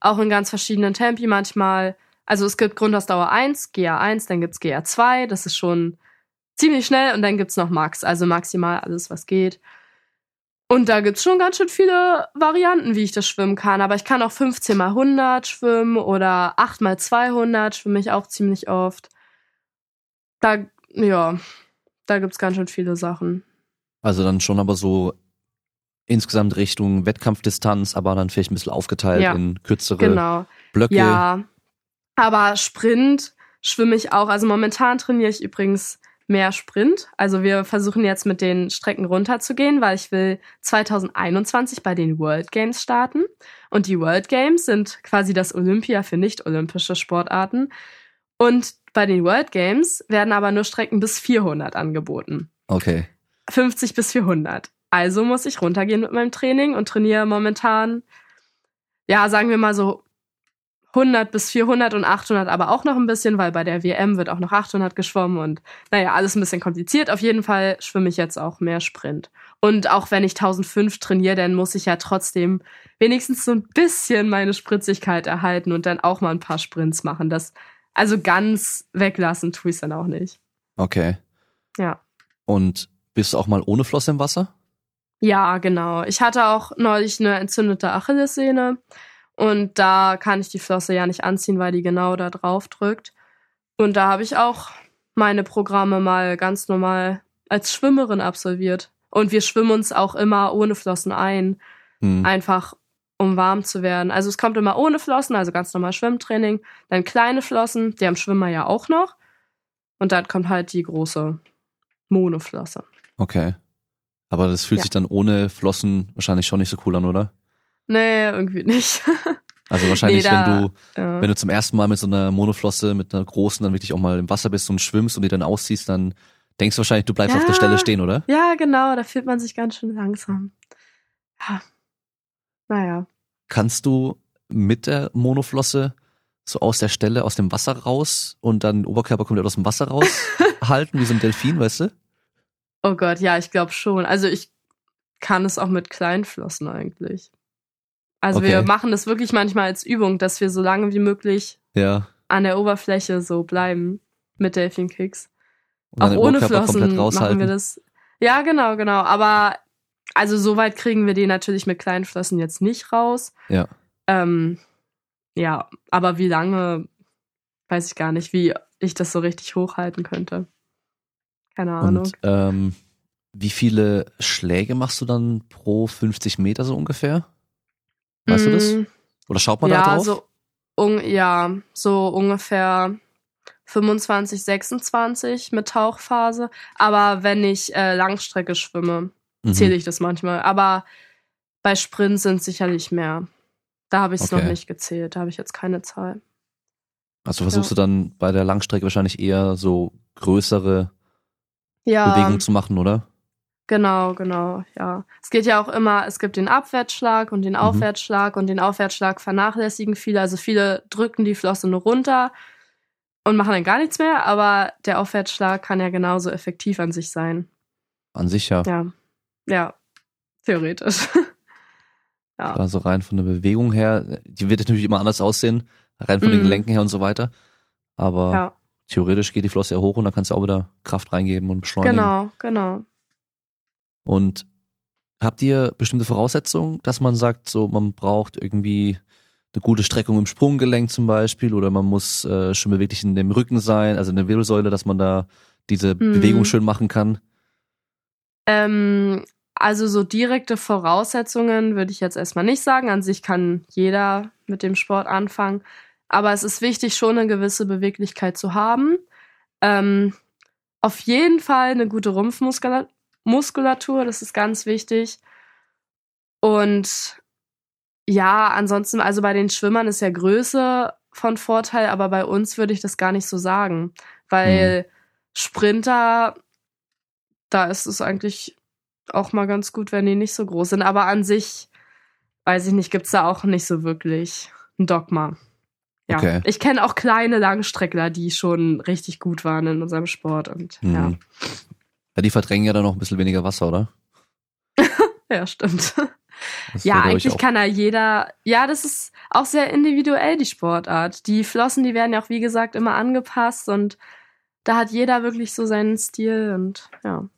auch in ganz verschiedenen Tempi. Manchmal, also es gibt Grundausdauer 1, GA1, dann gibt's GA2, das ist schon ziemlich schnell und dann gibt's noch Max, also maximal alles, was geht. Und da gibt's schon ganz schön viele Varianten, wie ich das schwimmen kann. Aber ich kann auch 15 mal 100 schwimmen oder 8 mal 200 schwimme ich auch ziemlich oft. Da, ja, da gibt's ganz schön viele Sachen. Also dann schon aber so insgesamt Richtung Wettkampfdistanz, aber dann vielleicht ein bisschen aufgeteilt Ja, in kürzere Genau. Blöcke. Ja, aber Sprint schwimme ich auch. Also momentan trainiere ich übrigens mehr Sprint. Also wir versuchen jetzt mit den Strecken runterzugehen, weil ich will 2021 bei den World Games starten. Und die World Games sind quasi das Olympia für nicht-olympische Sportarten. Und bei den World Games werden aber nur Strecken bis 400 angeboten. Okay. 50 bis 400. Also muss ich runtergehen mit meinem Training und trainiere momentan, ja, sagen wir mal so 100 bis 400 und 800 aber auch noch ein bisschen, weil bei der WM wird auch noch 800 geschwommen und naja, alles ein bisschen kompliziert. Auf jeden Fall schwimme ich jetzt auch mehr Sprint. Und auch wenn ich 1005 trainiere, dann muss ich ja trotzdem wenigstens so ein bisschen meine Spritzigkeit erhalten und dann auch mal ein paar Sprints machen. Das Also ganz weglassen tue ich es dann auch nicht. Okay. Ja. Und bist du auch mal ohne Flosse im Wasser? Ja, genau. Ich hatte auch neulich eine entzündete Achillessehne und da kann ich die Flosse ja nicht anziehen, weil die genau da drauf drückt. Und da habe ich auch meine Programme mal ganz normal als Schwimmerin absolviert. Und wir schwimmen uns auch immer ohne Flossen ein, Hm. einfach um warm zu werden. Also es kommt immer ohne Flossen, also ganz normal Schwimmtraining, dann kleine Flossen, die haben Schwimmer ja auch noch. Und dann kommt halt die große Monoflosse. Okay. Aber das fühlt Ja. sich dann ohne Flossen wahrscheinlich schon nicht so cool an, oder? Nee, irgendwie nicht. Also wahrscheinlich, Nee, da- wenn du, ja. wenn du zum ersten Mal mit so einer Monoflosse, mit einer großen, dann wirklich auch mal im Wasser bist und schwimmst und die dann ausziehst, dann denkst du wahrscheinlich, du bleibst Ja. auf der Stelle stehen, oder? Ja, genau, da fühlt man sich ganz schön langsam. Ja. Naja. Kannst du mit der Monoflosse so aus der Stelle, aus dem Wasser raus und dann Oberkörper komplett aus dem Wasser raushalten, wie so ein Delfin, weißt du? Oh Gott, ja, ich glaube schon. Also ich kann es auch mit kleinen Flossen eigentlich. Also wir Okay. machen das wirklich manchmal als Übung, dass wir so lange wie möglich Ja. an der Oberfläche so bleiben mit Delfin-Kicks. Auch ohne Flossen machen wir das. Ja, genau, genau. Aber also so weit kriegen wir die natürlich mit kleinen Flossen jetzt nicht raus. Ja. Ähm, ja, aber wie lange, weiß ich gar nicht, wie ich das so richtig hochhalten könnte. Keine Ahnung. Und ähm, wie viele Schläge machst du dann pro 50 Meter so ungefähr? Weißt du das? Mm, Oder schaut man ja, da drauf? So, un, ja, so ungefähr 25, 26 mit Tauchphase. Aber wenn ich äh, Langstrecke schwimme, Mhm. zähle ich das manchmal. Aber bei Sprint sind es sicherlich mehr. Da habe ich es Okay. noch nicht gezählt. Da habe ich jetzt keine Zahl. Also versuchst ja. du dann bei der Langstrecke wahrscheinlich eher so größere Ja, Bewegungen zu machen, oder? genau, genau, ja. Es geht ja auch immer, es gibt den Abwärtsschlag und Mhm. den Aufwärtsschlag und den Aufwärtsschlag vernachlässigen viele. Also viele drücken die Flosse nur runter und machen dann gar nichts mehr, aber der Aufwärtsschlag kann ja genauso effektiv an sich sein. An sich ja. Ja, ja, theoretisch. ja. Also rein von der Bewegung her, die wird natürlich immer anders aussehen, rein von den Mhm. Gelenken her und so weiter. Aber ja, theoretisch geht die Flosse ja hoch und dann kannst du auch wieder Kraft reingeben und beschleunigen. genau, genau. Und habt ihr bestimmte Voraussetzungen, dass man sagt, so man braucht irgendwie eine gute Streckung im Sprunggelenk zum Beispiel oder man muss äh, schon beweglich in dem Rücken sein, also in der Wirbelsäule, dass man da diese Mhm. Bewegung schön machen kann? Ähm, also so direkte Voraussetzungen würde ich jetzt erstmal nicht sagen. An sich kann jeder mit dem Sport anfangen. Aber es ist wichtig, schon eine gewisse Beweglichkeit zu haben. Ähm, auf jeden Fall eine gute Rumpfmuskulatur, Muskulatur, das ist ganz wichtig. Und ja, ansonsten, also bei den Schwimmern ist ja Größe von Vorteil, aber bei uns würde ich das gar nicht so sagen. Weil Sprinter, da ist es eigentlich auch mal ganz gut, wenn die nicht so groß sind. Aber an sich, weiß ich nicht, gibt's da auch nicht so wirklich ein Dogma. Ja, Okay. ich kenne auch kleine Langstreckler, die schon richtig gut waren in unserem Sport. Und ja, Mhm. Ja, die verdrängen ja dann noch ein bisschen weniger Wasser, oder? ja, stimmt. Das Ja, eigentlich kann da jeder. Ja, das ist auch sehr individuell, die Sportart. Die Flossen, die werden ja auch, wie gesagt, immer angepasst und da hat jeder wirklich so seinen Stil und ja.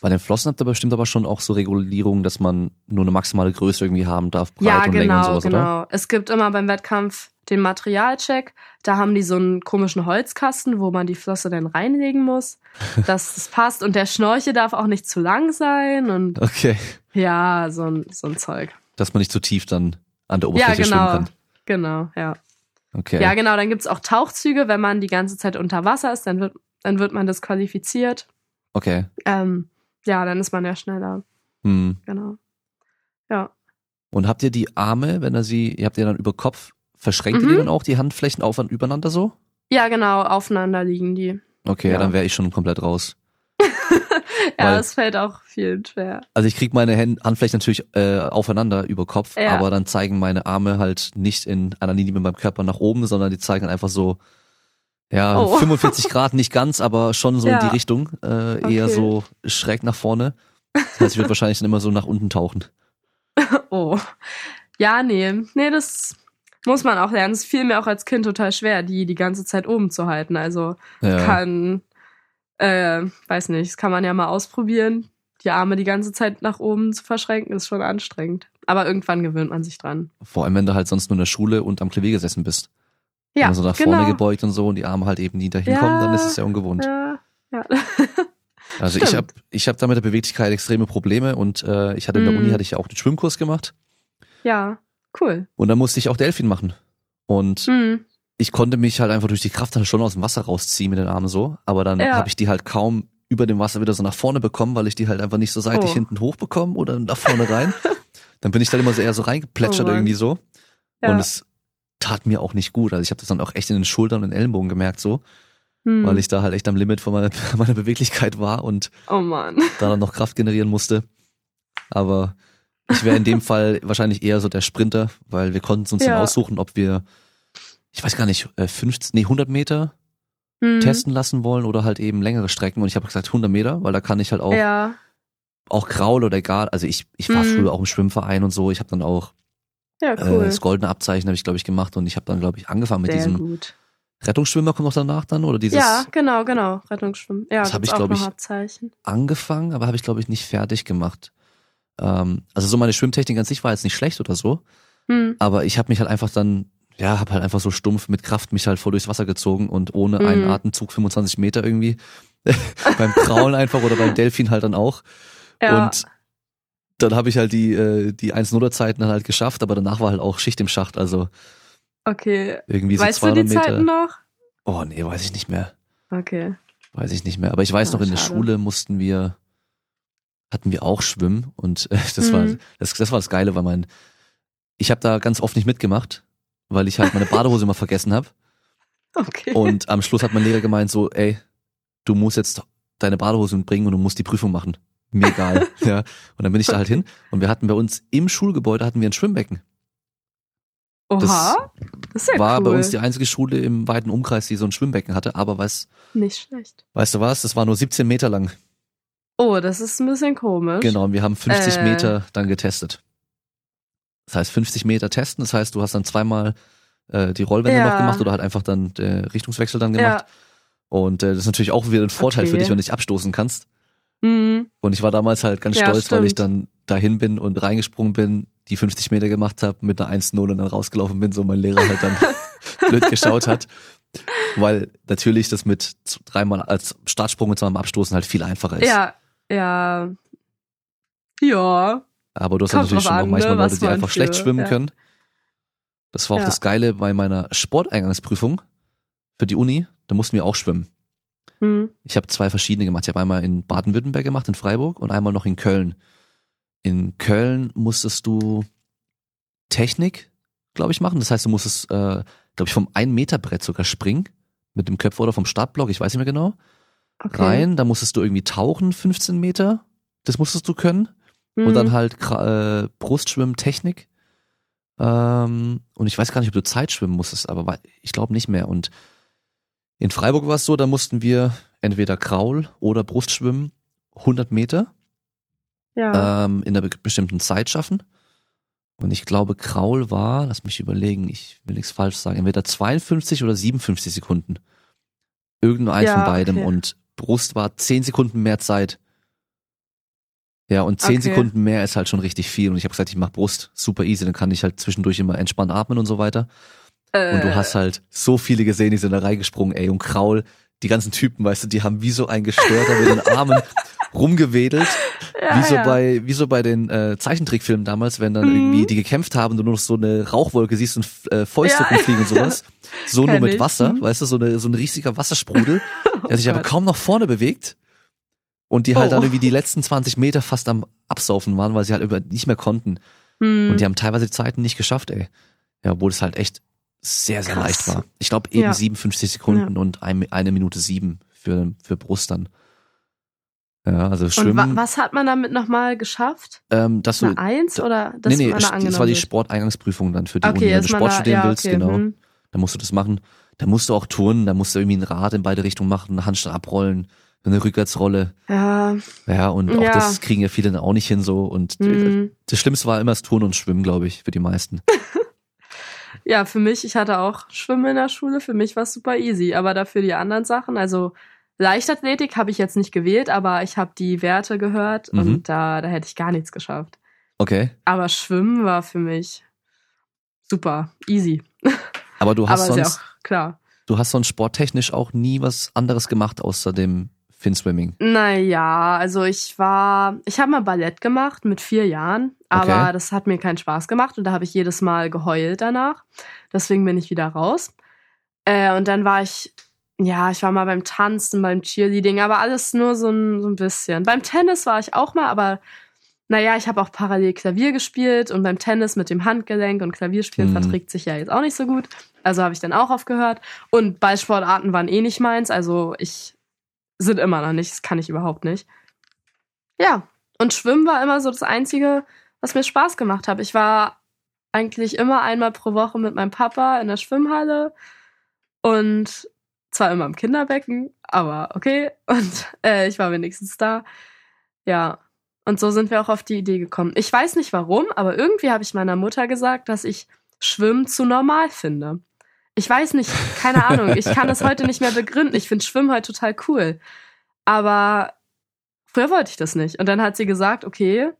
Bei den Flossen habt ihr bestimmt aber schon auch so Regulierungen, dass man nur eine maximale Größe irgendwie haben darf, Breite ja, und Länge genau, und sowas, oder? genau. Es gibt immer beim Wettkampf den Materialcheck. Da haben die so einen komischen Holzkasten, wo man die Flosse dann reinlegen muss, dass es passt. Und der Schnorchel darf auch nicht zu lang sein und Okay. ja, so ein, so ein Zeug. Dass man nicht zu tief dann an der Ja, Oberfläche genau. schwimmen kann. Genau, ja. Okay. Ja, genau. Dann gibt's auch Tauchzüge. Wenn man die ganze Zeit unter Wasser ist, dann wird, dann wird man disqualifiziert. Okay. Ähm, ja, dann ist man ja schneller. Hm. Genau. Ja. Und habt ihr die Arme, wenn ihr sie, ihr habt ihr dann über Kopf, verschränkt ihr Mhm. die dann auch, die Handflächen auf und übereinander so? Ja, genau. Aufeinander liegen die. Okay, ja. Ja. dann wäre ich schon komplett raus. Ja, Weil- es fällt auch vielen schwer. Also ich krieg meine Hände, Handflächen natürlich äh, aufeinander über Kopf, Ja. aber dann zeigen meine Arme halt nicht in einer Linie mit meinem Körper nach oben, sondern die zeigen einfach so, ja, Oh. 45 Grad, nicht ganz, aber schon so in Ja. die Richtung, äh, eher Okay. so schräg nach vorne. Das heißt, ich würde wahrscheinlich dann immer so nach unten tauchen. Oh. Ja, nee. Nee, das, Muss man auch lernen. Es fiel mir auch als Kind total schwer, die die ganze Zeit oben zu halten. Also Ja. kann, äh, weiß nicht, das kann man ja mal ausprobieren. Die Arme die ganze Zeit nach oben zu verschränken, ist schon anstrengend. Aber irgendwann gewöhnt man sich dran. Vor allem, wenn du halt sonst nur in der Schule und am Klavier gesessen bist. Ja, also nach genau. vorne gebeugt und so und die Arme halt eben nie dahin Ja. kommen, dann ist es ja ungewohnt. Ja, ja. Also ich habe ich hab da mit der Beweglichkeit extreme Probleme und äh, ich hatte in der Mhm. Uni hatte ich ja auch einen Schwimmkurs gemacht ja, cool. und da musste ich auch Delfin machen. Und Mhm. ich konnte mich halt einfach durch die Kraft dann schon aus dem Wasser rausziehen mit den Armen so, aber dann Ja. habe ich die halt kaum über dem Wasser wieder so nach vorne bekommen, weil ich die halt einfach nicht so seitlich Oh. hinten hoch bekomme oder nach vorne rein. dann bin ich dann immer so eher so reingeplätschert Oh irgendwie so. Ja. Und es tat mir auch nicht gut. Also ich habe das dann auch echt in den Schultern und Ellenbogen gemerkt so, Hm. weil ich da halt echt am Limit von meiner, meiner Beweglichkeit war und Oh da dann noch Kraft generieren musste. Aber ich wäre in dem Fall wahrscheinlich eher so der Sprinter, weil wir konnten uns dann Ja. aussuchen, ob wir, ich weiß gar nicht, äh, 50, nee, 100 Meter Hm. testen lassen wollen oder halt eben längere Strecken. Und ich habe gesagt 100 Meter, weil da kann ich halt auch, Ja, auch Graul oder egal. Also ich, ich war Mhm. früher auch im Schwimmverein und so. Ich habe dann auch ja, äh, cool. das goldene Abzeichen habe ich glaube ich gemacht und ich habe dann glaube ich angefangen mit Sehr diesem gut. Rettungsschwimmer kommt noch danach dann oder dieses Ja, genau, genau. Rettungsschwimmen. Ja, Das hab gibt's ich, auch glaub noch ich, Abzeichen. angefangen, aber habe ich glaube ich nicht fertig gemacht. Ähm, also so meine Schwimmtechnik an sich war jetzt nicht schlecht oder so, Hm. aber ich habe mich halt einfach dann, ja, habe halt einfach so stumpf mit Kraft mich halt voll durchs Wasser gezogen und ohne einen Mhm. Atemzug 25 Meter irgendwie beim Kraulen einfach oder beim Delfin halt dann auch. Ja, Und dann habe ich halt die äh, die 1 Zeiten dann halt geschafft, aber danach war halt auch Schicht im Schacht, also okay. irgendwie so Weißt du 200 die Meter. Zeiten noch? Oh nee, weiß ich nicht mehr. Okay. Weiß ich nicht mehr. Aber ich weiß Ah, noch, in der schade. Schule mussten wir, hatten wir auch Schwimmen und äh, das war Mhm. das, das war das Geile, weil mein, ich habe da ganz oft nicht mitgemacht, weil ich halt meine Badehose immer vergessen habe. Okay. Und am Schluss hat mein Lehrer gemeint so, ey, du musst jetzt deine Badehose mitbringen und du musst die Prüfung machen. Mir egal. ja. Und dann bin ich da halt hin und wir hatten bei uns im Schulgebäude hatten wir ein Schwimmbecken. Oha. Das ist ja war cool. bei uns die einzige Schule im weiten Umkreis, die so ein Schwimmbecken hatte. Aber weißt, Nicht schlecht. weißt du was? Das war nur 17 Meter lang. Oh, das ist ein bisschen komisch. Genau, und wir haben 50 Äh. Meter dann getestet. Das heißt 50 Meter testen, das heißt, du hast dann zweimal äh, die Rollwände Ja. noch gemacht oder halt einfach dann äh, Richtungswechsel dann gemacht. Ja. Und äh, das ist natürlich auch wieder ein Vorteil für Okay. dich, wenn du dich abstoßen kannst. Hm. Und ich war damals halt ganz Ja, stolz, weil ich stimmt. dann dahin bin und reingesprungen bin, die 50 Meter gemacht habe, mit einer 1-0 und dann rausgelaufen bin, so mein Lehrer halt dann blöd geschaut hat. Weil natürlich das mit dreimal als Startsprung und zweimal Abstoßen halt viel einfacher ist. Ja, ja. Ja. Aber du hast Kommt natürlich schon an, auch manchmal ne, Leute, die einfach für- schlecht schwimmen ja. können. Das war auch Ja. das Geile bei meiner Sporteingangsprüfung für die Uni. Da mussten wir auch schwimmen. Hm. Ich habe zwei verschiedene gemacht. Ich habe einmal in Baden-Württemberg gemacht, in Freiburg und einmal noch in Köln. In Köln musstest du Technik, glaube ich, machen. Das heißt, du musstest, äh, glaube ich, vom 1-Meter-Brett sogar springen. Mit dem Köpfer oder vom Startblock, ich weiß nicht mehr genau. Okay. Rein, da musstest du irgendwie tauchen, 15 Meter. Das musstest du können. Hm. Und dann halt äh, Brustschwimmtechnik. Ähm, und ich weiß gar nicht, ob du Zeit schwimmen musstest, aber ich glaube nicht mehr. Und in Freiburg war es so, da mussten wir entweder Kraul oder Brustschwimmen 100 Meter Ja. ähm, in einer be bestimmten Zeit schaffen. Und ich glaube, Kraul war, lass mich überlegen, ich will nichts falsch sagen, entweder 52 oder 57 Sekunden. Irgendein Ja, von beidem. okay. Und Brust war 10 Sekunden mehr Zeit. Ja, und 10 Okay. Sekunden mehr ist halt schon richtig viel. Und ich habe gesagt, ich mache Brust super easy, dann kann ich halt zwischendurch immer entspannt atmen und so weiter. Äh, Und du hast halt so viele gesehen, die sind da reingesprungen, ey, und Kraul, die ganzen Typen, weißt du, die haben wie so ein Gestörter mit den Armen rumgewedelt. ja, Wie so ja. bei, wie so bei den äh, Zeichentrickfilmen damals, wenn dann Mhm. irgendwie die gekämpft haben und du nur noch so eine Rauchwolke siehst und äh, Fäuste Ja. rumfliegen und sowas. So nur mit ich. Wasser, Mhm. weißt du, so, eine, so ein riesiger Wassersprudel, der sich aber Gott. kaum nach vorne bewegt. Und die halt Oh. dann irgendwie die letzten 20 Meter fast am Absaufen waren, weil sie halt über nicht mehr konnten. Hm. Und die haben teilweise die Zeiten nicht geschafft, ey. Ja, obwohl es halt echt sehr, sehr Krass. leicht war. Ich glaube eben Ja. 57 Sekunden und ein, eine Minute sieben für, für Brust dann. Ja, also Und wa Schwimmen, was hat man damit nochmal geschafft? ähm, dass du Eine Eins oder das nee, nee, das war die? Sporteingangsprüfung dann für die Okay, Uni. Wenn du Sport da, studieren ja, willst, okay, genau, hm. dann musst du das machen. Da musst du auch turnen, da musst du irgendwie ein Rad in beide Richtungen machen, eine Handstand abrollen, eine Rückwärtsrolle. Ja, Ja, und auch Ja. das kriegen ja viele dann auch nicht hin so. Und äh, hm. das Schlimmste war immer das Turnen und Schwimmen, glaube ich, für die meisten. Ja, für mich, ich hatte auch Schwimmen in der Schule, für mich war es super easy. Aber dafür die anderen Sachen, also Leichtathletik habe ich jetzt nicht gewählt, aber ich habe die Werte gehört Mhm. und da, da hätte ich gar nichts geschafft. Okay. Aber Schwimmen war für mich super, easy. Aber du hast aber ja sonst, auch klar. du hast sonst sporttechnisch auch nie was anderes gemacht außer dem Finswimming. Naja, also ich war, ich habe mal Ballett gemacht mit vier Jahren, aber Okay. das hat mir keinen Spaß gemacht und da habe ich jedes Mal geheult danach. Deswegen bin ich wieder raus. Äh, und dann war ich, ja, ich war mal beim Tanzen, beim Cheerleading, aber alles nur so ein, so ein bisschen. Beim Tennis war ich auch mal, aber naja, ich habe auch parallel Klavier gespielt und beim Tennis mit dem Handgelenk und Klavierspielen Mhm. verträgt sich ja jetzt auch nicht so gut. Also habe ich dann auch aufgehört. Und Ballsportarten waren eh nicht meins, also ich sind immer noch nicht, das kann ich überhaupt nicht. Ja, und Schwimmen war immer so das Einzige, was mir Spaß gemacht hat. Ich war eigentlich immer einmal pro Woche mit meinem Papa in der Schwimmhalle und zwar immer im Kinderbecken, aber okay. Und äh, ich war wenigstens da. Ja, und so sind wir auch auf die Idee gekommen. Ich weiß nicht warum, aber irgendwie habe ich meiner Mutter gesagt, dass ich Schwimmen zu normal finde. Ich weiß nicht, keine Ahnung. Ich kann das heute nicht mehr begründen. Ich finde Schwimmen heute total cool. Aber früher wollte ich das nicht. Und dann hat sie gesagt, okay,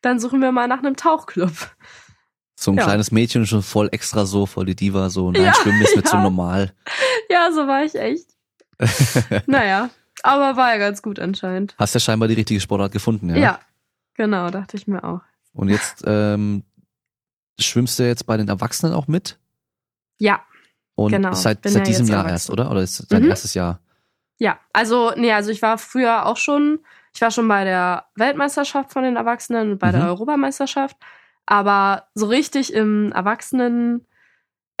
dann suchen wir mal nach einem Tauchclub. So ein Ja. kleines Mädchen schon voll extra so, voll die Diva, so, nein, Ja, Schwimmen ist mir zu ja. normal. Ja, so war ich echt. Naja, aber war ja ganz gut anscheinend. Hast ja scheinbar die richtige Sportart gefunden, ja? Ja, genau, dachte ich mir auch. Und jetzt ähm, schwimmst du jetzt bei den Erwachsenen auch mit? Ja, Und Genau, seit, bin seit ja diesem Jahr erst, oder? Oder ist dein Mhm. erstes Jahr? ja. Also, nee, also ich war früher auch schon, ich war schon bei der Weltmeisterschaft von den Erwachsenen und bei der Mhm. Europameisterschaft. Aber so richtig im Erwachsenen,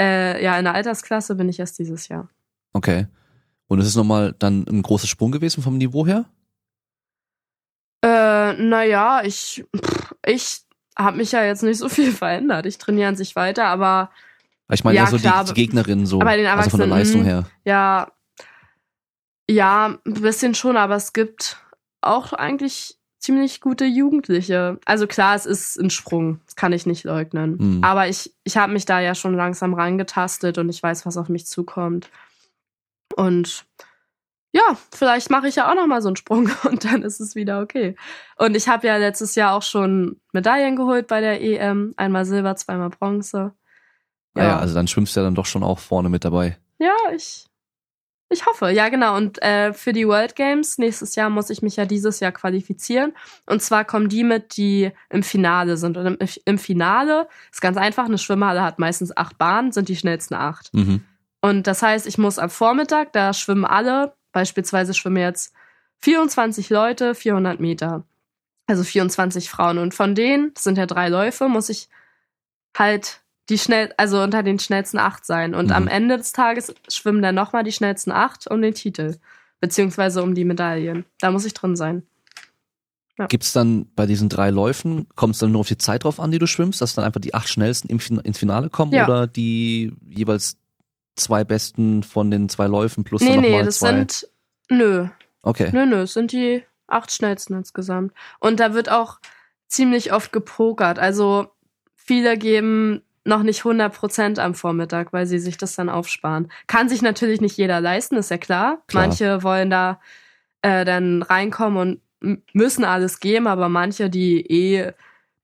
äh, ja, in der Altersklasse bin ich erst dieses Jahr. Okay. Und ist es nochmal dann ein großer Sprung gewesen vom Niveau her? Äh, naja, ich, ich habe mich ja jetzt nicht so viel verändert. Ich trainiere an sich weiter, aber Ich meine Ja, ja, so klar, die, die Gegnerin so, aber den also von der Leistung her. ja, ja, ein bisschen schon, aber es gibt auch eigentlich ziemlich gute Jugendliche. Also klar, es ist ein Sprung, das kann ich nicht leugnen. Mhm. Aber ich, ich habe mich da ja schon langsam reingetastet und ich weiß, was auf mich zukommt. Und ja, vielleicht mache ich ja auch noch mal so einen Sprung und dann ist es wieder okay. Und ich habe ja letztes Jahr auch schon Medaillen geholt bei der EM, einmal Silber, zweimal Bronze. Ja. ja, also dann schwimmst du ja dann doch schon auch vorne mit dabei. Ja, ich, ich hoffe. Ja, genau. Und äh, für die World Games nächstes Jahr muss ich mich ja dieses Jahr qualifizieren. Und zwar kommen die mit, die im Finale sind. Und im, im Finale ist ganz einfach, eine Schwimmhalle hat meistens acht Bahnen, sind die schnellsten acht. Mhm. Und das heißt, ich muss am Vormittag, da schwimmen alle, beispielsweise schwimmen jetzt 24 Leute, 400 Meter. Also 24 Frauen. Und von denen, das sind ja drei Läufe, muss ich halt die schnell, also unter den schnellsten acht sein. Und Mhm. am Ende des Tages schwimmen dann nochmal die schnellsten acht um den Titel. Beziehungsweise um die Medaillen. Da muss ich drin sein. Gibt's dann bei diesen drei Läufen, kommt es dann nur auf die Zeit drauf an, die du schwimmst, dass dann einfach die acht schnellsten im fin ins Finale kommen Ja. oder die jeweils zwei besten von den zwei Läufen plus nee, dann nee, nochmal das zwei? sind. Nö, okay. Nö, nö, es sind die acht schnellsten insgesamt. Und da wird auch ziemlich oft gepokert. Also viele geben noch nicht 100% am Vormittag, weil sie sich das dann aufsparen. Kann sich natürlich nicht jeder leisten, ist ja klar. Klar. Manche wollen da äh, dann reinkommen und müssen alles geben, aber manche, die eh,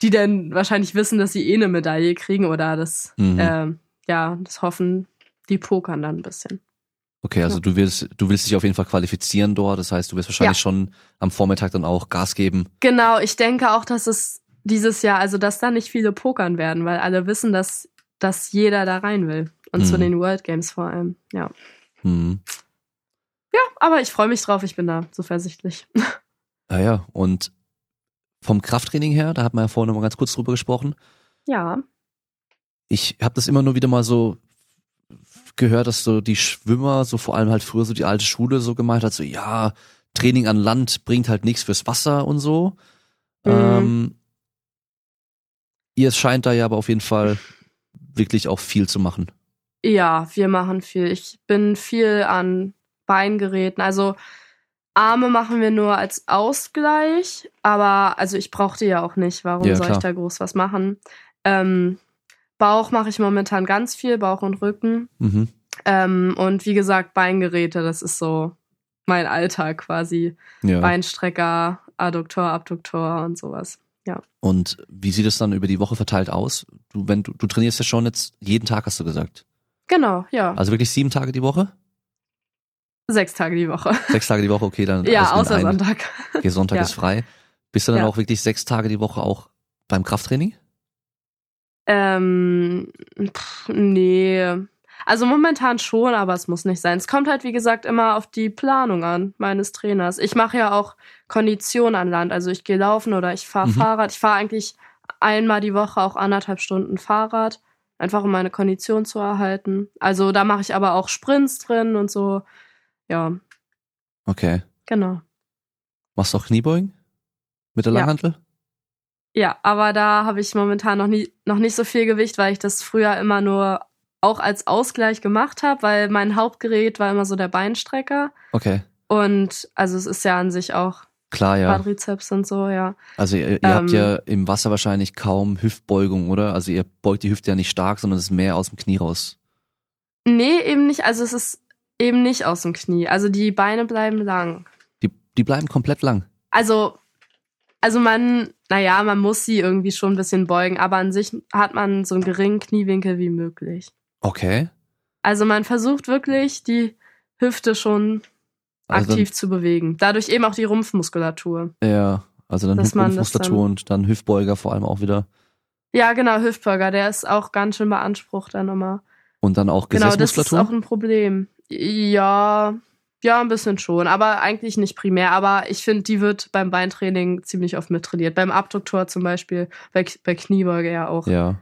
die dann wahrscheinlich wissen, dass sie eh eine Medaille kriegen oder das, Mhm. äh, ja, das hoffen, die pokern dann ein bisschen. Okay, also Ja. du willst, du willst dich auf jeden Fall qualifizieren dort. Das heißt, du wirst wahrscheinlich Ja. schon am Vormittag dann auch Gas geben. Genau, ich denke auch, dass es dieses Jahr, also dass da nicht viele pokern werden, weil alle wissen, dass, dass jeder da rein will. Und zu Mhm. den World Games vor allem. Ja. Mhm. Ja, aber ich freue mich drauf, ich bin da zuversichtlich. Ja, ja. Und vom Krafttraining her, da hat man ja vorhin noch mal ganz kurz drüber gesprochen. Ja. Ich habe das immer nur wieder mal so gehört, dass so die Schwimmer, so vor allem halt früher so die alte Schule so gemeint hat, so ja, Training an Land bringt halt nichts fürs Wasser und so. Mhm. Ähm, ihr scheint da ja aber auf jeden Fall wirklich auch viel zu machen. Ja, wir machen viel. Ich bin viel an Beingeräten. Also Arme machen wir nur als Ausgleich, aber also ich brauchte ja auch nicht. Warum Ja, soll klar. ich da groß was machen? Ähm, Bauch mache ich momentan ganz viel, Bauch und Rücken. Mhm. Ähm, und wie gesagt, Beingeräte, das ist so mein Alltag quasi. Ja. Beinstrecker, Adduktor, Abduktor und sowas. Ja. Und wie sieht es dann über die Woche verteilt aus? Du, wenn du, du trainierst ja schon jetzt jeden Tag, hast du gesagt. Genau, ja. Also wirklich sieben Tage die Woche? Sechs Tage die Woche. Sechs Tage die Woche, okay, dann. Ja, außer ein. Sonntag. Okay, Sonntag Ja. ist frei. Bist du dann Ja. auch wirklich sechs Tage die Woche auch beim Krafttraining? Ähm, pff, nee. Also momentan schon, aber es muss nicht sein. Es kommt halt, wie gesagt, immer auf die Planung an meines Trainers. Ich mache ja auch Kondition an Land. Also ich gehe laufen oder ich fahre Mhm. Fahrrad. Ich fahre eigentlich einmal die Woche auch anderthalb Stunden Fahrrad. Einfach um meine Kondition zu erhalten. Also da mache ich aber auch Sprints drin und so. Ja, Okay. genau. Machst du auch Kniebeugen? Mit der Ja. Langhantel? Ja, aber da habe ich momentan noch, nie, noch nicht so viel Gewicht, weil ich das früher immer nur auch als Ausgleich gemacht habe, weil mein Hauptgerät war immer so der Beinstrecker. Okay. Und also es ist ja an sich auch Klar, ja. Quadrizeps und so, ja. Also ihr, ihr habt Ähm, ja im Wasser wahrscheinlich kaum Hüftbeugung, oder? Also ihr beugt die Hüfte ja nicht stark, sondern es ist mehr aus dem Knie raus. Nee, eben nicht. Also es ist eben nicht aus dem Knie. Also die Beine bleiben lang. Die, die bleiben komplett lang. Also, also man, naja, man muss sie irgendwie schon ein bisschen beugen, aber an sich hat man so einen geringen Kniewinkel wie möglich. Okay. Also man versucht wirklich, die Hüfte schon Also aktiv zu bewegen. Dadurch eben auch die Rumpfmuskulatur. Dann, ja, also dann Dass Rumpfmuskulatur und dann Hüftbeuger vor allem auch wieder. Ja, genau, Hüftbeuger, der ist auch ganz schön beansprucht dann immer. Und dann auch Genau, das ist Gesäßmuskulatur. auch ein Problem. Ja, ja, ein bisschen schon, aber eigentlich nicht primär. Aber ich finde, die wird beim Beintraining ziemlich oft mittrainiert. Beim Abduktor zum Beispiel, bei, bei Kniebeuge ja auch. ja.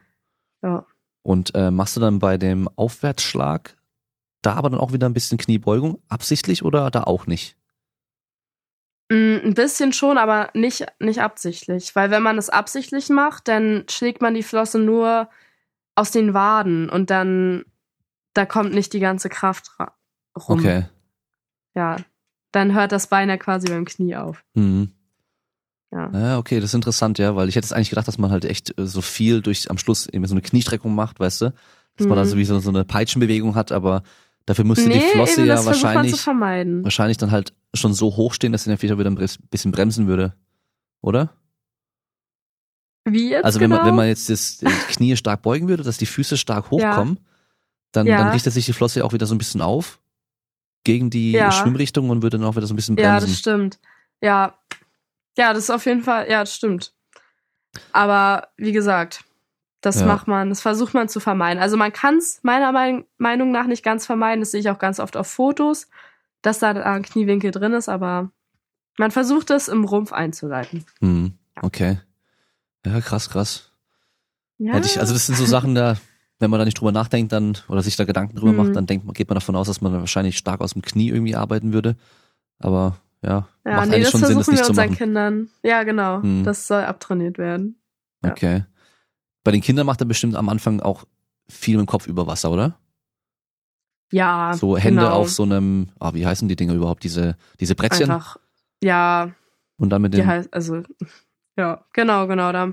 Ja. Und äh, machst du dann bei dem Aufwärtsschlag da aber dann auch wieder ein bisschen Kniebeugung, absichtlich oder da auch nicht? Mm, Ein bisschen schon, aber nicht, nicht absichtlich. Weil wenn man es absichtlich macht, dann schlägt man die Flosse nur aus den Waden und dann da kommt nicht die ganze Kraft ra- rum. Okay. Ja. Dann hört das Bein ja quasi beim Knie auf. Mhm. Ja. Ja, okay, das ist interessant, ja, weil ich hätte jetzt eigentlich gedacht, dass man halt echt äh, so viel durch am Schluss eben so eine Kniestreckung macht, weißt du? Dass man Mhm. da sowieso so eine Peitschenbewegung hat, aber dafür müsste nee, die Flosse eben, ja man wahrscheinlich, wahrscheinlich dann halt schon so hoch stehen, dass sie dann vielleicht auch wieder ein bisschen bremsen würde. Oder? Wie jetzt Also wenn genau? man, wenn man jetzt das, die Knie stark beugen würde, dass die Füße stark hochkommen, dann, Ja. dann richtet sich die Flosse ja auch wieder so ein bisschen auf gegen die Ja. Schwimmrichtung und würde dann auch wieder so ein bisschen Ja, bremsen. das stimmt. Ja. Ja, das ist auf jeden Fall, ja, das stimmt. Aber wie gesagt, das Ja. macht man, das versucht man zu vermeiden. Also man kann es meiner Mein- Meinung nach nicht ganz vermeiden. Das sehe ich auch ganz oft auf Fotos, dass da ein Kniewinkel drin ist, aber man versucht es im Rumpf einzuleiten. Hm, okay. Ja, krass, krass. Ja, Hätte ich, also das sind so Sachen da, wenn man da nicht drüber nachdenkt, dann oder sich da Gedanken drüber Mhm. macht, dann denkt man, geht man davon aus, dass man wahrscheinlich stark aus dem Knie irgendwie arbeiten würde. Aber ja, ja macht nee, das schon Sinn, versuchen das nicht wir unseren machen. Kindern. Ja, genau. Mhm. Das soll abtrainiert werden. ja. Okay. Bei den Kindern macht er bestimmt am Anfang auch viel mit dem Kopf über Wasser, oder? Ja, So Hände genau. auf so einem, ah, wie heißen die Dinger überhaupt, diese, diese Brettchen Einfach, ja, und dann mit dem, heißt, also, ja, genau, genau. Da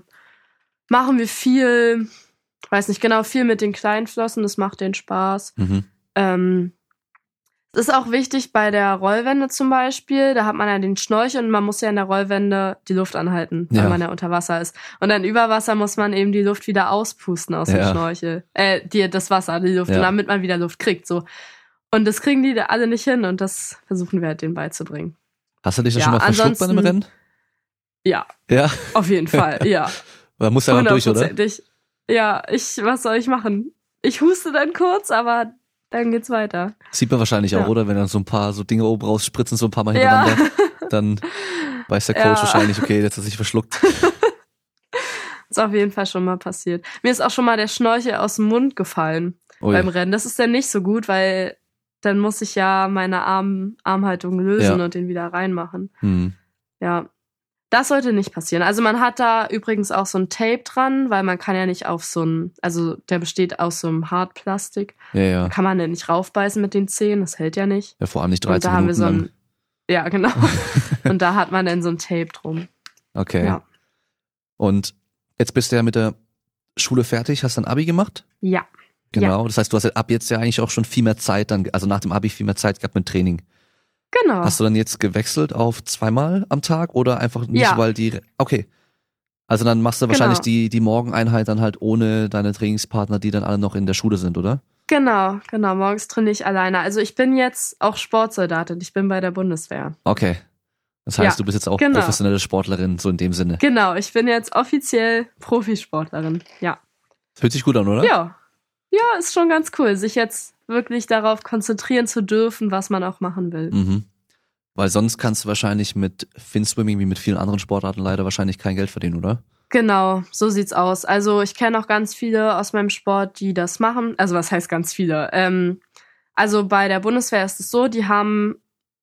machen wir viel, weiß nicht genau, viel mit den kleinen Flossen, das macht den Spaß. mhm. Ähm, es ist auch wichtig bei der Rollwende zum Beispiel, da hat man ja den Schnorchel und man muss ja in der Rollwende die Luft anhalten, Ja. man ja unter Wasser ist. Und dann über Wasser muss man eben die Luft wieder auspusten aus dem Ja. Schnorchel. Äh, die, das Wasser, die Luft, Ja. und damit man wieder Luft kriegt. So. Und das kriegen die da alle nicht hin und das versuchen wir halt denen beizubringen. Hast du dich da Ja, schon mal verschluckt bei einem Rennen? Ja, Ja, auf jeden Fall, ja. da muss ja noch durch, oder? Ja, ich, was soll ich machen? Ich huste dann kurz, aber dann geht's weiter. Sieht man wahrscheinlich auch, Ja. oder? Wenn dann so ein paar so Dinge oben raus spritzen, so ein paar Mal Ja. hintereinander, dann weiß der Coach Ja. wahrscheinlich, okay, jetzt hat er sich verschluckt. Ist auf jeden Fall schon mal passiert. Mir ist auch schon mal der Schnorchel aus dem Mund gefallen Ui. beim Rennen. Das ist dann nicht so gut, weil dann muss ich ja meine Arm, Armhaltung lösen Ja. und den wieder reinmachen. Hm. Ja. Das sollte nicht passieren. Also man hat da übrigens auch so ein Tape dran, weil man kann ja nicht auf so ein, also der besteht aus so einem Hartplastik. Ja, ja. Kann man ja nicht raufbeißen mit den Zähnen, das hält ja nicht. Ja, vor allem nicht Und 13 da haben wir Minuten so ein, lang. ja genau. und da hat man dann so ein Tape drum. Okay. Ja. Und jetzt bist du ja mit der Schule fertig, hast dann Abi gemacht? Ja. Genau. Das heißt, du hast ja ab jetzt ja eigentlich auch schon viel mehr Zeit dann, also nach dem Abi viel mehr Zeit gehabt mit Training. Genau. Hast du dann jetzt gewechselt auf zweimal am Tag oder einfach nicht, Ja. weil die, okay. Also dann machst du wahrscheinlich Genau. die, die Morgeneinheit dann halt ohne deine Trainingspartner, die dann alle noch in der Schule sind, oder? Genau, genau. Morgens trainiere ich alleine. Also ich bin jetzt auch Sportsoldatin. Ich bin bei der Bundeswehr. Okay. Das heißt, Ja, du bist jetzt auch genau. professionelle Sportlerin, so in dem Sinne. Genau, ich bin jetzt offiziell Profisportlerin. Ja. Hört sich gut an, oder? Ja. Ja, ist schon ganz cool, sich jetzt wirklich darauf konzentrieren zu dürfen, was man auch machen will. Mhm. Weil sonst kannst du wahrscheinlich mit Finswimming wie mit vielen anderen Sportarten leider wahrscheinlich kein Geld verdienen, oder? Genau, so sieht's aus. Also ich kenne auch ganz viele aus meinem Sport, die das machen. Also was heißt ganz viele? Ähm, also bei der Bundeswehr ist es so, die haben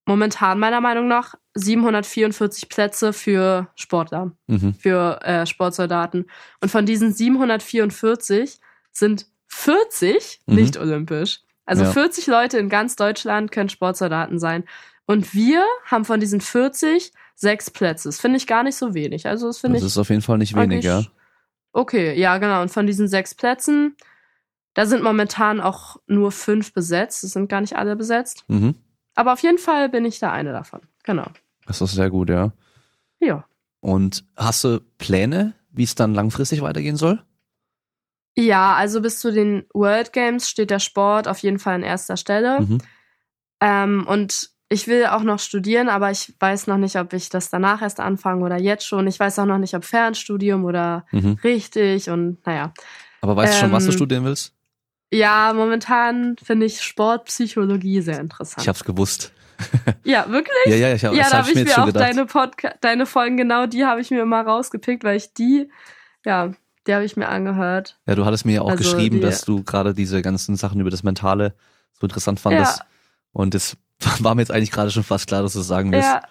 momentan meiner Meinung nach 744 Plätze für Sportler, Mhm. für äh, Sportsoldaten. Und von diesen 744 sind 40 Mhm. nicht olympisch. Also Ja. 40 Leute in ganz Deutschland können Sportsoldaten sein. Und wir haben von diesen 40 sechs Plätze. Das finde ich gar nicht so wenig. Also das finde Das ich ist auf jeden Fall nicht wenig, eigentlich- ja. Okay, ja, genau. Und von diesen sechs Plätzen, da sind momentan auch nur fünf besetzt. Es sind gar nicht alle besetzt. Mhm. Aber auf jeden Fall bin ich da eine davon. Genau. Das ist sehr gut, ja. Ja. Und hast du Pläne, wie es dann langfristig weitergehen soll? Ja, also bis zu den World Games steht der Sport auf jeden Fall an erster Stelle. Mhm. Ähm, und ich will auch noch studieren, aber ich weiß noch nicht, ob ich das danach erst anfange oder jetzt schon. Ich weiß auch noch nicht, ob Fernstudium oder Mhm. richtig und naja. Aber weißt du schon, was du Ähm, studieren willst? Ja, momentan finde ich Sportpsychologie sehr interessant. Ich hab's gewusst. ja, wirklich? Ja, ja, ich hab, Ja, da hab habe ich mir ich mir auch gedacht. deine, Podca deine Folgen, genau die habe ich mir immer rausgepickt, weil ich die, ja, die habe ich mir angehört. Ja, du hattest mir ja auch Also geschrieben, die- dass du gerade diese ganzen Sachen über das Mentale so interessant fandest. Ja. Und das war mir jetzt eigentlich gerade schon fast klar, dass du es sagen willst. Ja,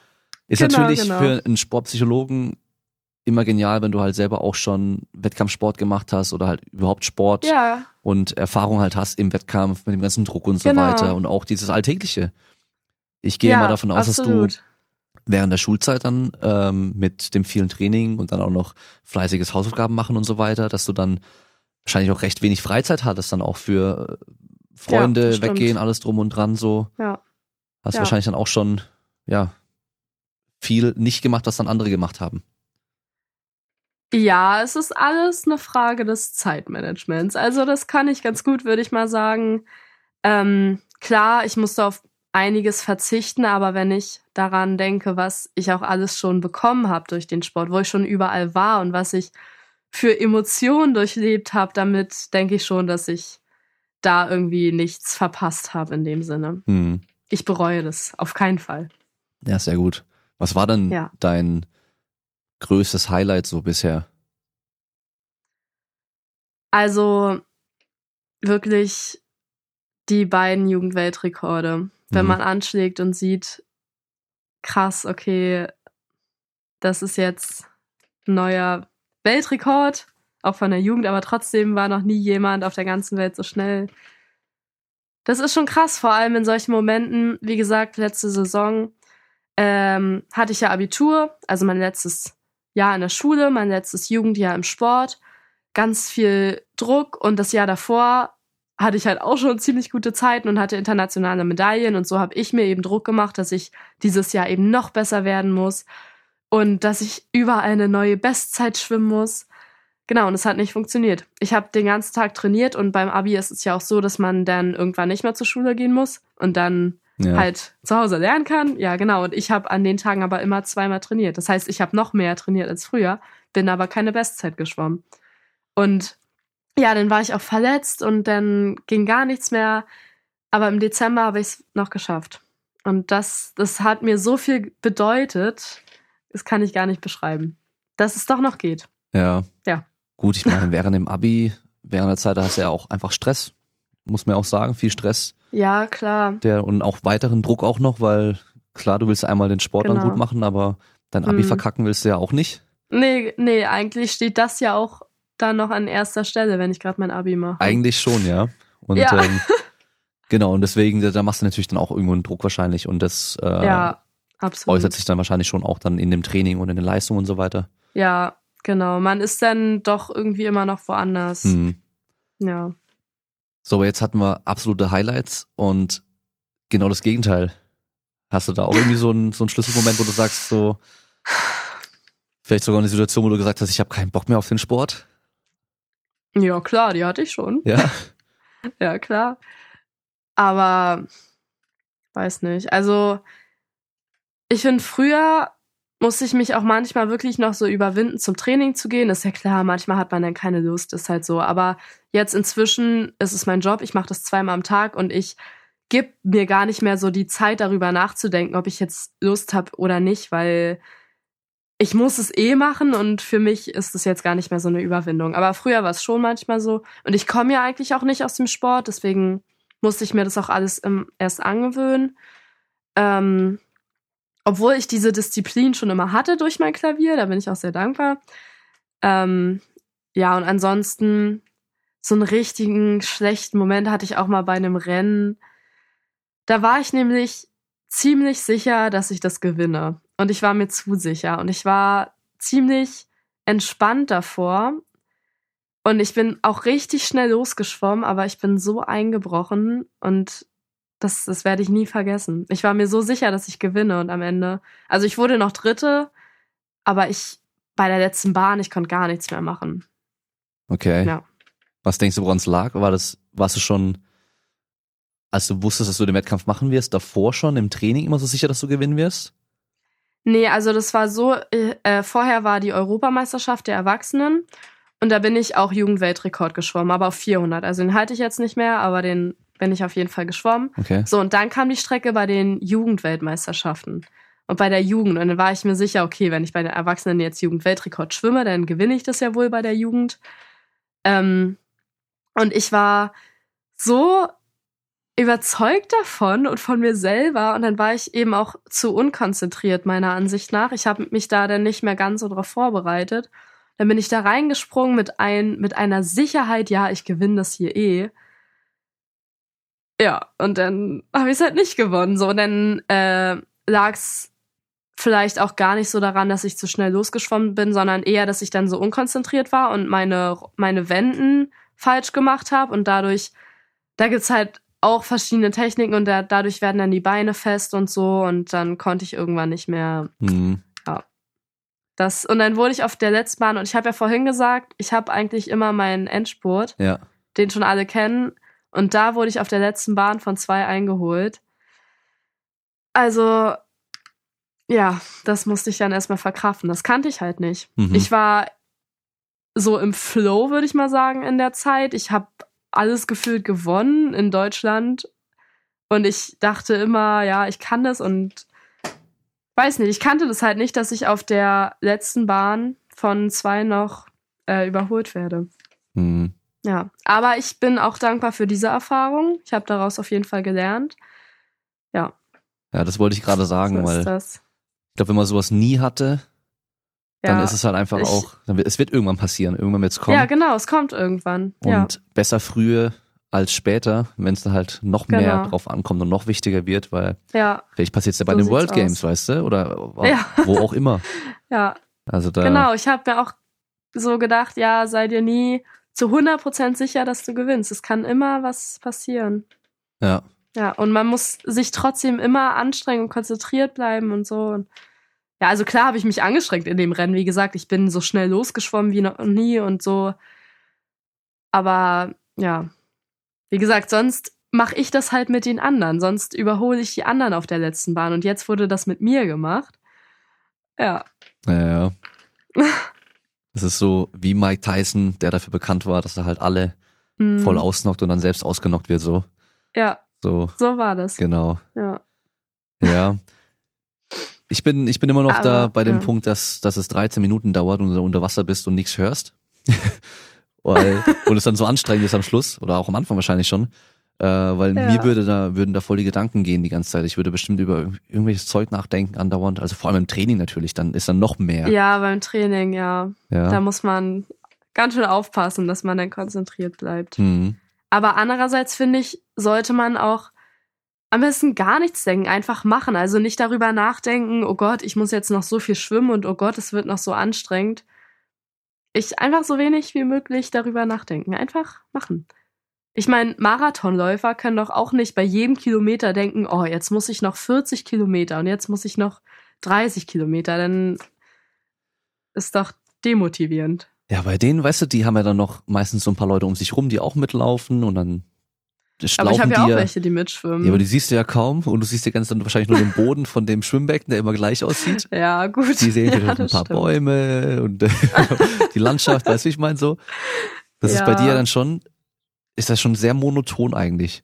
Ist genau, natürlich genau. für einen Sportpsychologen immer genial, wenn du halt selber auch schon Wettkampfsport gemacht hast oder halt überhaupt Sport ja, und Erfahrung halt hast im Wettkampf mit dem ganzen Druck und so Genau. weiter und auch dieses Alltägliche. Ich gehe ja, mal davon aus, dass du absolut. Während der Schulzeit dann ähm, mit dem vielen Training und dann auch noch fleißiges Hausaufgaben machen und so weiter, dass du dann wahrscheinlich auch recht wenig Freizeit hattest, dann auch für äh, Freunde stimmt. weggehen, alles drum und dran so. Ja. Hast Ja. wahrscheinlich dann auch schon, ja, viel nicht gemacht, was dann andere gemacht haben. Ja, es ist alles eine Frage des Zeitmanagements. Also das kann ich ganz gut, würde ich mal sagen. Ähm, klar, ich musste auf einiges verzichten, aber wenn ich daran denke, was ich auch alles schon bekommen habe durch den Sport, wo ich schon überall war und was ich für Emotionen durchlebt habe, damit denke ich schon, dass ich da irgendwie nichts verpasst habe in dem Sinne. Hm. Ich bereue das auf keinen Fall. Ja, sehr gut. Was war denn Ja. dein größtes Highlight so bisher? Also wirklich die beiden Jugendweltrekorde. Wenn Mhm. man anschlägt und sieht, krass, okay, das ist jetzt ein neuer Weltrekord, auch von der Jugend, aber trotzdem war noch nie jemand auf der ganzen Welt so schnell. Das ist schon krass, vor allem in solchen Momenten. Wie gesagt, letzte Saison ähm, hatte ich ja Abitur, also mein letztes Jahr in der Schule, mein letztes Jugendjahr im Sport ganz viel Druck und das Jahr davor hatte ich halt auch schon ziemlich gute Zeiten und hatte internationale Medaillen und so habe ich mir eben Druck gemacht, dass ich dieses Jahr eben noch besser werden muss und dass ich überall eine neue Bestzeit schwimmen muss. Genau, und es hat nicht funktioniert. Ich habe den ganzen Tag trainiert und beim Abi ist es ja auch so, dass man dann irgendwann nicht mehr zur Schule gehen muss und dann Ja. halt zu Hause lernen kann. Ja, genau. Und ich habe an den Tagen aber immer zweimal trainiert. Das heißt, ich habe noch mehr trainiert als früher, bin aber keine Bestzeit geschwommen. Und ja, dann war ich auch verletzt und dann ging gar nichts mehr. Aber im Dezember habe ich es noch geschafft. Und das, das hat mir so viel bedeutet, das kann ich gar nicht beschreiben. Dass es doch noch geht. Ja. Ja. Gut, ich meine, während dem Abi, während der Zeit, da hast du ja auch einfach Stress. Muss man auch sagen, viel Stress. Ja, klar. Der, und auch weiteren Druck auch noch, weil klar, du willst einmal den Sport dann Genau. gut machen, aber dein Abi Mhm. verkacken willst du ja auch nicht. Nee, nee, eigentlich steht das ja auch dann noch an erster Stelle, wenn ich gerade mein Abi mache. Eigentlich schon, ja. Und Ja. ähm, genau, und deswegen, da machst du natürlich dann auch irgendwo einen Druck wahrscheinlich und das äh, ja, äußert sich dann wahrscheinlich schon auch dann in dem Training und in den Leistungen und so weiter. Ja, genau. Man ist dann doch irgendwie immer noch woanders. Mhm. Ja. So, jetzt hatten wir absolute Highlights und genau das Gegenteil. Hast du da auch irgendwie so einen, so einen Schlüsselmoment, wo du sagst, so, vielleicht sogar eine Situation, wo du gesagt hast, ich habe keinen Bock mehr auf den Sport? Ja, klar, die hatte ich schon. Ja. Ja, klar. Aber weiß nicht. Also, ich finde, früher musste ich mich auch manchmal wirklich noch so überwinden, zum Training zu gehen. ist ja klar, manchmal hat man dann keine Lust, ist halt so. Aber jetzt inzwischen ist es mein Job, ich mache das zweimal am Tag und ich gebe mir gar nicht mehr so die Zeit darüber nachzudenken, ob ich jetzt Lust habe oder nicht, weil ich muss es eh machen und für mich ist es jetzt gar nicht mehr so eine Überwindung. Aber früher war es schon manchmal so. Und ich komme ja eigentlich auch nicht aus dem Sport, deswegen musste ich mir das auch alles im, erst angewöhnen. Ähm, obwohl ich diese Disziplin schon immer hatte durch mein Klavier, da bin ich auch sehr dankbar. Ähm, ja, und ansonsten so einen richtigen schlechten Moment hatte ich auch mal bei einem Rennen. Da war ich nämlich ziemlich sicher, dass ich das gewinne. Und ich war mir zu sicher. Und ich war ziemlich entspannt davor. Und ich bin auch richtig schnell losgeschwommen, aber ich bin so eingebrochen und das, das werde ich nie vergessen. Ich war mir so sicher, dass ich gewinne und am Ende, also ich wurde noch Dritte, aber ich bei der letzten Bahn, ich konnte gar nichts mehr machen. Okay. Ja. Was denkst du, woran es lag? War das, warst du schon, als du wusstest, dass du den Wettkampf machen wirst, davor schon im Training immer so sicher, dass du gewinnen wirst? Nee, also das war so, äh, äh vorher war die Europameisterschaft der Erwachsenen und da bin ich auch Jugendweltrekord geschwommen, aber auf 400. Also den halte ich jetzt nicht mehr, aber den bin ich auf jeden Fall geschwommen. Okay. So, und dann kam die Strecke bei den Jugendweltmeisterschaften. Und bei der Jugend. Und dann war ich mir sicher, okay, wenn ich bei den Erwachsenen jetzt Jugendweltrekord schwimme, dann gewinne ich das ja wohl bei der Jugend. Ähm, und ich war so überzeugt davon und von mir selber. Und dann war ich eben auch zu unkonzentriert, meiner Ansicht nach. Ich habe mich da dann nicht mehr ganz so drauf vorbereitet. Dann bin ich da reingesprungen mit, ein, mit einer Sicherheit, ja, ich gewinne das hier eh. Ja, und dann habe ich es halt nicht gewonnen. So, und dann äh, lag es vielleicht auch gar nicht so daran, dass ich zu schnell losgeschwommen bin, sondern eher, dass ich dann so unkonzentriert war und meine, meine Wenden falsch gemacht habe. Und dadurch, da gibt's halt auch verschiedene Techniken und da, dadurch werden dann die Beine fest und so. Und dann konnte ich irgendwann nicht mehr. Mhm. Ja. Das, und dann wurde ich auf der letzten Bahn, und ich habe ja vorhin gesagt, ich habe eigentlich immer meinen Endspurt, Ja. den schon alle kennen. Und da wurde ich auf der letzten Bahn von zwei eingeholt. Also, ja, das musste ich dann erstmal verkraften. Das kannte ich halt nicht. Mhm. Ich war so im Flow, würde ich mal sagen, in der Zeit. Ich habe alles gefühlt gewonnen in Deutschland. Und ich dachte immer, ja, ich kann das und weiß nicht, ich kannte das halt nicht, dass ich auf der letzten Bahn von zwei noch äh, überholt werde. Mhm. Ja, aber ich bin auch dankbar für diese Erfahrung. Ich habe daraus auf jeden Fall gelernt. Ja, Ja, das wollte ich gerade sagen, so weil ich glaube, wenn man sowas nie hatte, dann Ja. ist es halt einfach ich- auch, dann wird, es wird irgendwann passieren, irgendwann wird es kommen. ja, genau, es kommt irgendwann. ja. Und besser früher als später, wenn es dann halt noch mehr Genau. drauf ankommt und noch wichtiger wird, weil ja, vielleicht passiert es ja bei So den World aus. Games, weißt du, oder Ja. wo auch immer. ja, Also da, genau. Ich habe mir auch so gedacht, ja, sei dir nie zu 100% sicher, dass du gewinnst. Es kann immer was passieren. ja, Ja, und man muss sich trotzdem immer anstrengen und konzentriert bleiben und so. Und ja, also klar habe ich mich angestrengt in dem Rennen. Wie gesagt, ich bin so schnell losgeschwommen wie noch nie und so. Aber ja, wie gesagt, sonst mache ich das halt mit den anderen. Sonst überhole ich die anderen auf der letzten Bahn. Und jetzt wurde das mit mir gemacht. Ja, ja, ja. Das ist so wie Mike Tyson, der dafür bekannt war, dass er halt alle mm, voll ausnockt und dann selbst ausgenockt wird, so. Ja, So, so war das. genau. Ja. Ja. Ich bin, ich bin immer noch Aber, da bei dem ja. Punkt, dass, dass es 13 Minuten dauert und du unter Wasser bist und nichts hörst. weil, und es dann so anstrengend ist am Schluss, oder auch am Anfang wahrscheinlich schon. Äh, weil Ja. mir würde da, würden da voll die Gedanken gehen die ganze Zeit. Ich würde bestimmt über irg- irgendwelches Zeug nachdenken andauernd. Also vor allem im Training natürlich, dann ist dann noch mehr. ja, beim Training, ja. Ja. Da muss man ganz schön aufpassen, dass man dann konzentriert bleibt. Mhm. Aber andererseits finde ich, sollte man auch am besten gar nichts denken, einfach machen. Also nicht darüber nachdenken, oh Gott, ich muss jetzt noch so viel schwimmen und oh Gott, es wird noch so anstrengend. ich einfach so wenig wie möglich darüber nachdenken. Einfach machen. Ich meine, Marathonläufer können doch auch nicht bei jedem Kilometer denken, oh, jetzt muss ich noch 40 Kilometer und jetzt muss ich noch 30 Kilometer. Dann ist doch demotivierend. Ja, bei denen, weißt du, die haben ja dann noch meistens so ein paar Leute um sich rum, die auch mitlaufen und dann aber ich habe ja auch welche, die mitschwimmen. Ja, aber die siehst du ja kaum und du siehst ja ganz dann wahrscheinlich nur den Boden von dem Schwimmbecken, der immer gleich aussieht. Ja, gut. Die sehen ja, ein paar stimmt. Bäume und die Landschaft, weißt du, wie ich meine so? Das ja. ist bei dir dann schon, ist das schon sehr monoton eigentlich.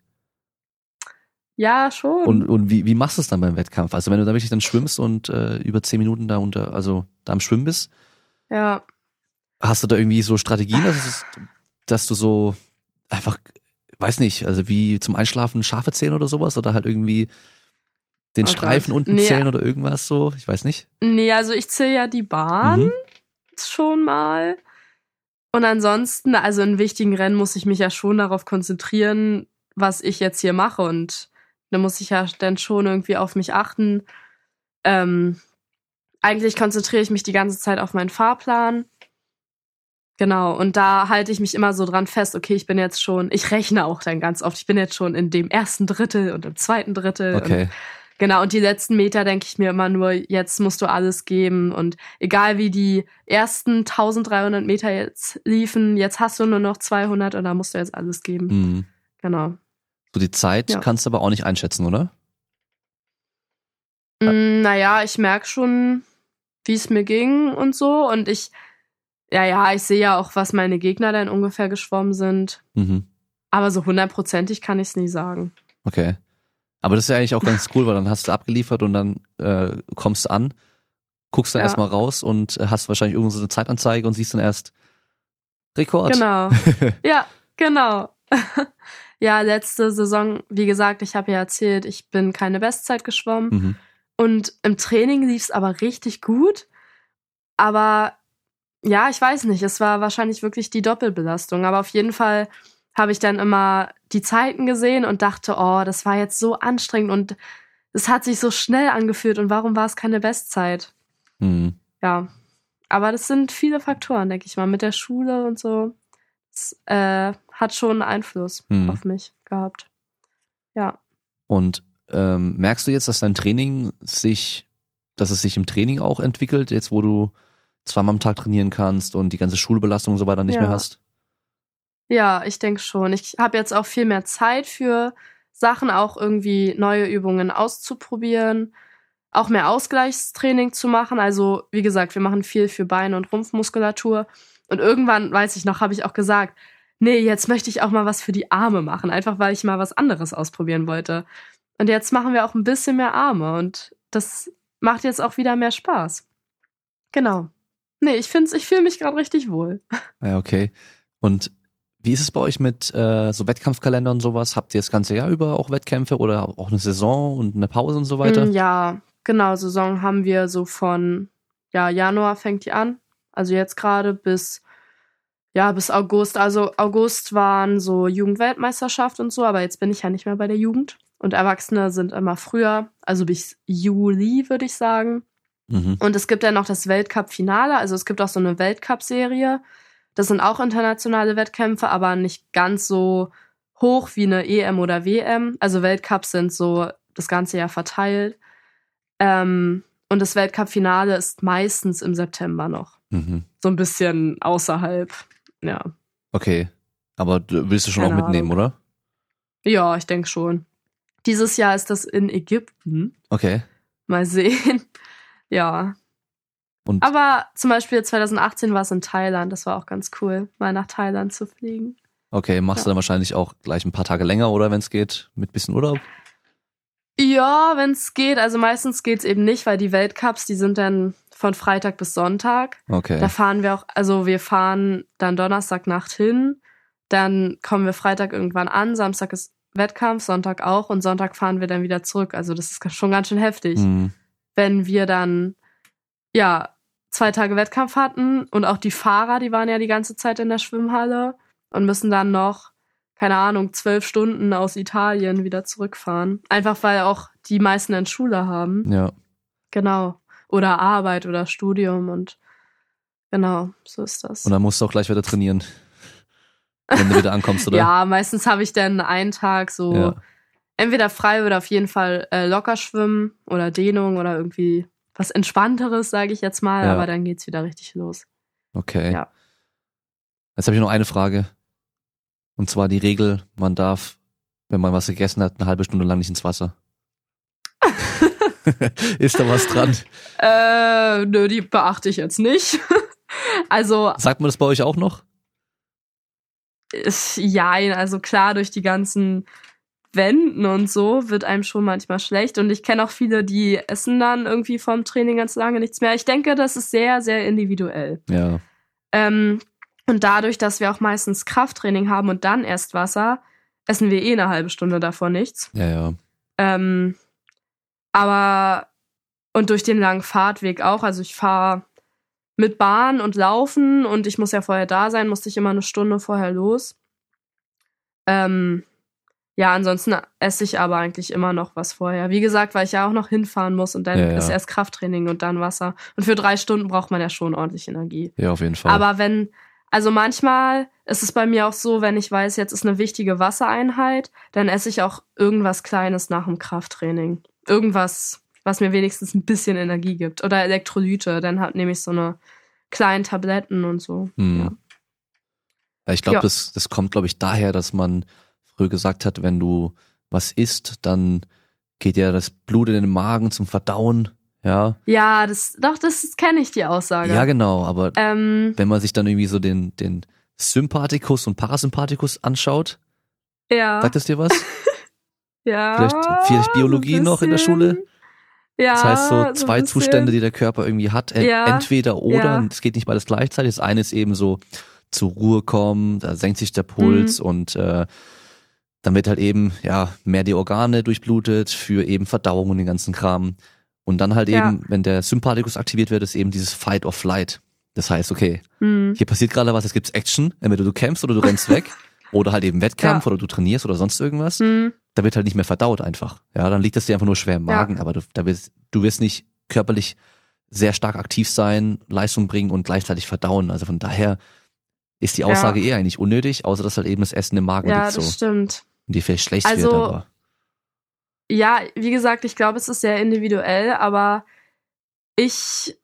Ja, schon. Und, und wie, wie machst du es dann beim Wettkampf? Also wenn du da wirklich dann schwimmst und äh, über zehn Minuten da unter, also da am Schwimmen bist, ja. hast du da irgendwie so Strategien, dass, dass du so einfach weiß nicht, also wie zum Einschlafen Schafe zählen oder sowas oder halt irgendwie den oh Streifen Gott. unten nee. zählen oder irgendwas so, ich weiß nicht. Nee, also ich zähle ja die Bahn mhm. schon mal. Und ansonsten, also in wichtigen Rennen muss ich mich ja schon darauf konzentrieren, was ich jetzt hier mache und da muss ich ja dann schon irgendwie auf mich achten. Ähm, eigentlich konzentriere ich mich die ganze Zeit auf meinen Fahrplan Genau, und da halte ich mich immer so dran fest, okay, ich bin jetzt schon, ich rechne auch dann ganz oft, ich bin jetzt schon in dem ersten Drittel und im zweiten Drittel. Okay. Und, genau, und die letzten Meter denke ich mir immer nur, jetzt musst du alles geben und egal wie die ersten 1300 Meter jetzt liefen, jetzt hast du nur noch 200 und da musst du jetzt alles geben. Mhm. Genau. So die Zeit ja. kannst du aber auch nicht einschätzen, oder? Mm, naja, ich merke schon, wie es mir ging und so und ich ja, ja, ich sehe ja auch, was meine Gegner dann ungefähr geschwommen sind. Mhm. Aber so hundertprozentig kann ich es nie sagen. Okay. Aber das ist ja eigentlich auch ganz cool, weil dann hast du abgeliefert und dann äh, kommst du an, guckst dann ja. erstmal raus und hast wahrscheinlich irgendwo so eine Zeitanzeige und siehst dann erst Rekord. Genau. ja, genau. ja, letzte Saison, wie gesagt, ich habe ja erzählt, ich bin keine Bestzeit geschwommen. Mhm. Und im Training lief es aber richtig gut. Aber ja, ich weiß nicht. Es war wahrscheinlich wirklich die Doppelbelastung. Aber auf jeden Fall habe ich dann immer die Zeiten gesehen und dachte, oh, das war jetzt so anstrengend und es hat sich so schnell angefühlt und warum war es keine Bestzeit? Mhm. Ja. Aber das sind viele Faktoren, denke ich mal, mit der Schule und so. Das äh, hat schon Einfluss mhm. auf mich gehabt. Ja. Und ähm, merkst du jetzt, dass dein Training sich, dass es sich im Training auch entwickelt, jetzt wo du zweimal am Tag trainieren kannst und die ganze Schulbelastung und so weiter nicht ja. mehr hast? Ja, ich denke schon. Ich habe jetzt auch viel mehr Zeit für Sachen, auch irgendwie neue Übungen auszuprobieren, auch mehr Ausgleichstraining zu machen. Also, wie gesagt, wir machen viel für Beine und Rumpfmuskulatur. Und irgendwann, weiß ich noch, habe ich auch gesagt, nee, jetzt möchte ich auch mal was für die Arme machen, einfach weil ich mal was anderes ausprobieren wollte. Und jetzt machen wir auch ein bisschen mehr Arme und das macht jetzt auch wieder mehr Spaß. Genau. Nee, ich finde ich fühle mich gerade richtig wohl. Ja, okay. Und wie ist es bei euch mit äh, so Wettkampfkalender und sowas? Habt ihr das ganze Jahr über auch Wettkämpfe oder auch eine Saison und eine Pause und so weiter? Mm, ja, genau. Saison haben wir so von ja, Januar fängt die an. Also jetzt gerade bis ja, bis August. Also August waren so Jugendweltmeisterschaft und so, aber jetzt bin ich ja nicht mehr bei der Jugend. Und Erwachsene sind immer früher, also bis Juli, würde ich sagen. Mhm. Und es gibt ja noch das Weltcup-Finale, also es gibt auch so eine Weltcup-Serie. Das sind auch internationale Wettkämpfe, aber nicht ganz so hoch wie eine EM oder WM. Also Weltcups sind so das ganze Jahr verteilt. Ähm, und das Weltcup-Finale ist meistens im September noch. Mhm. So ein bisschen außerhalb, ja. Okay. Aber willst du schon Keine auch mitnehmen, Ahnung. oder? Ja, ich denke schon. Dieses Jahr ist das in Ägypten. Okay. Mal sehen. Ja. Und Aber zum Beispiel 2018 war es in Thailand. Das war auch ganz cool, mal nach Thailand zu fliegen. Okay, machst ja. du dann wahrscheinlich auch gleich ein paar Tage länger, oder wenn es geht, mit bisschen Urlaub? Ja, wenn es geht. Also meistens geht es eben nicht, weil die Weltcups, die sind dann von Freitag bis Sonntag. Okay. Da fahren wir auch, also wir fahren dann Donnerstagnacht hin, dann kommen wir Freitag irgendwann an, Samstag ist Wettkampf, Sonntag auch und Sonntag fahren wir dann wieder zurück. Also das ist schon ganz schön heftig. Mhm wenn wir dann ja zwei Tage Wettkampf hatten und auch die Fahrer, die waren ja die ganze Zeit in der Schwimmhalle und müssen dann noch keine Ahnung zwölf Stunden aus Italien wieder zurückfahren, einfach weil auch die meisten in Schule haben. Ja. Genau. Oder Arbeit oder Studium und Genau, so ist das. Und dann musst du auch gleich wieder trainieren. wenn du wieder ankommst, oder? Ja, meistens habe ich dann einen Tag so Ja. Entweder frei oder auf jeden Fall äh, locker schwimmen oder Dehnung oder irgendwie was Entspannteres, sage ich jetzt mal, Ja. aber dann geht's wieder richtig los. Okay. Ja. Jetzt habe ich noch eine Frage. Und zwar die Regel, man darf, wenn man was gegessen hat, eine halbe Stunde lang nicht ins Wasser. Ist da was dran? Äh, nö, die beachte ich jetzt nicht. also, Sagt man das bei euch auch noch? ist, ja, also klar, durch die ganzen Wänden und so wird einem schon manchmal schlecht. Und ich kenne auch viele, die essen dann irgendwie vom Training ganz lange nichts mehr. Ich denke, das ist sehr, sehr individuell. Ja. Ähm, und dadurch, dass wir auch meistens Krafttraining haben und dann erst Wasser, essen wir eh eine halbe Stunde davor nichts. Ja, ja. Ähm, aber und durch den langen Fahrtweg auch. Also ich fahre mit Bahn und Laufen und ich muss ja vorher da sein, musste ich immer eine Stunde vorher los. Ähm, ja, ansonsten esse ich aber eigentlich immer noch was vorher. Wie gesagt, weil ich ja auch noch hinfahren muss und dann Ja, ja. ist erst Krafttraining und dann Wasser. Und für drei Stunden braucht man ja schon ordentlich Energie. Ja, auf jeden Fall. Aber wenn, also manchmal ist es bei mir auch so, wenn ich weiß, jetzt ist eine wichtige Wassereinheit, dann esse ich auch irgendwas Kleines nach dem Krafttraining. Irgendwas, was mir wenigstens ein bisschen Energie gibt. Oder Elektrolyte, dann hab, nehme ich so eine kleinen Tabletten und so. Hm. Ja. Ich glaube, das, das kommt, glaube ich, daher, dass man früher gesagt hat, wenn du was isst, dann geht ja das Blut in den Magen zum Verdauen. Ja, Ja, das, doch, das kenne ich, die Aussage. ja genau. Aber Ähm, wenn man sich dann irgendwie so den, den Sympathikus und Parasympathikus anschaut, ja. sagt es dir was? ja. vielleicht- vielleicht Biologie so noch in der. Schule? Ja. Das heißt so zwei bisschen. Zustände, die der Körper irgendwie hat. Ja, Entweder oder. ja. Und es geht nicht beides gleichzeitig. Das eine ist eben so zur Ruhe kommen, da senkt sich der Puls Mhm. und äh, dann wird halt eben ja mehr die Organe durchblutet für eben Verdauung und den ganzen Kram. Und dann halt Ja. eben, wenn der Sympathikus aktiviert wird, ist eben dieses Fight or Flight. Das heißt, okay, Hm. hier passiert gerade was, es gibt Action, entweder du kämpfst oder du rennst weg. Oder halt eben Wettkampf Ja. oder du trainierst oder sonst irgendwas Hm. da wird halt nicht mehr verdaut einfach. Ja, dann liegt das dir einfach nur schwer im Ja. Magen, aber du, da wirst, du wirst nicht körperlich sehr stark aktiv sein, Leistung bringen und gleichzeitig verdauen. Also von daher ist die Ja. Aussage eher eigentlich unnötig, außer dass halt eben das Essen im Magen Ja, liegt das so. stimmt. Und dir vielleicht schlecht Also, wird, aber. Ja, wie gesagt, ich glaube, es ist sehr individuell, aber ich,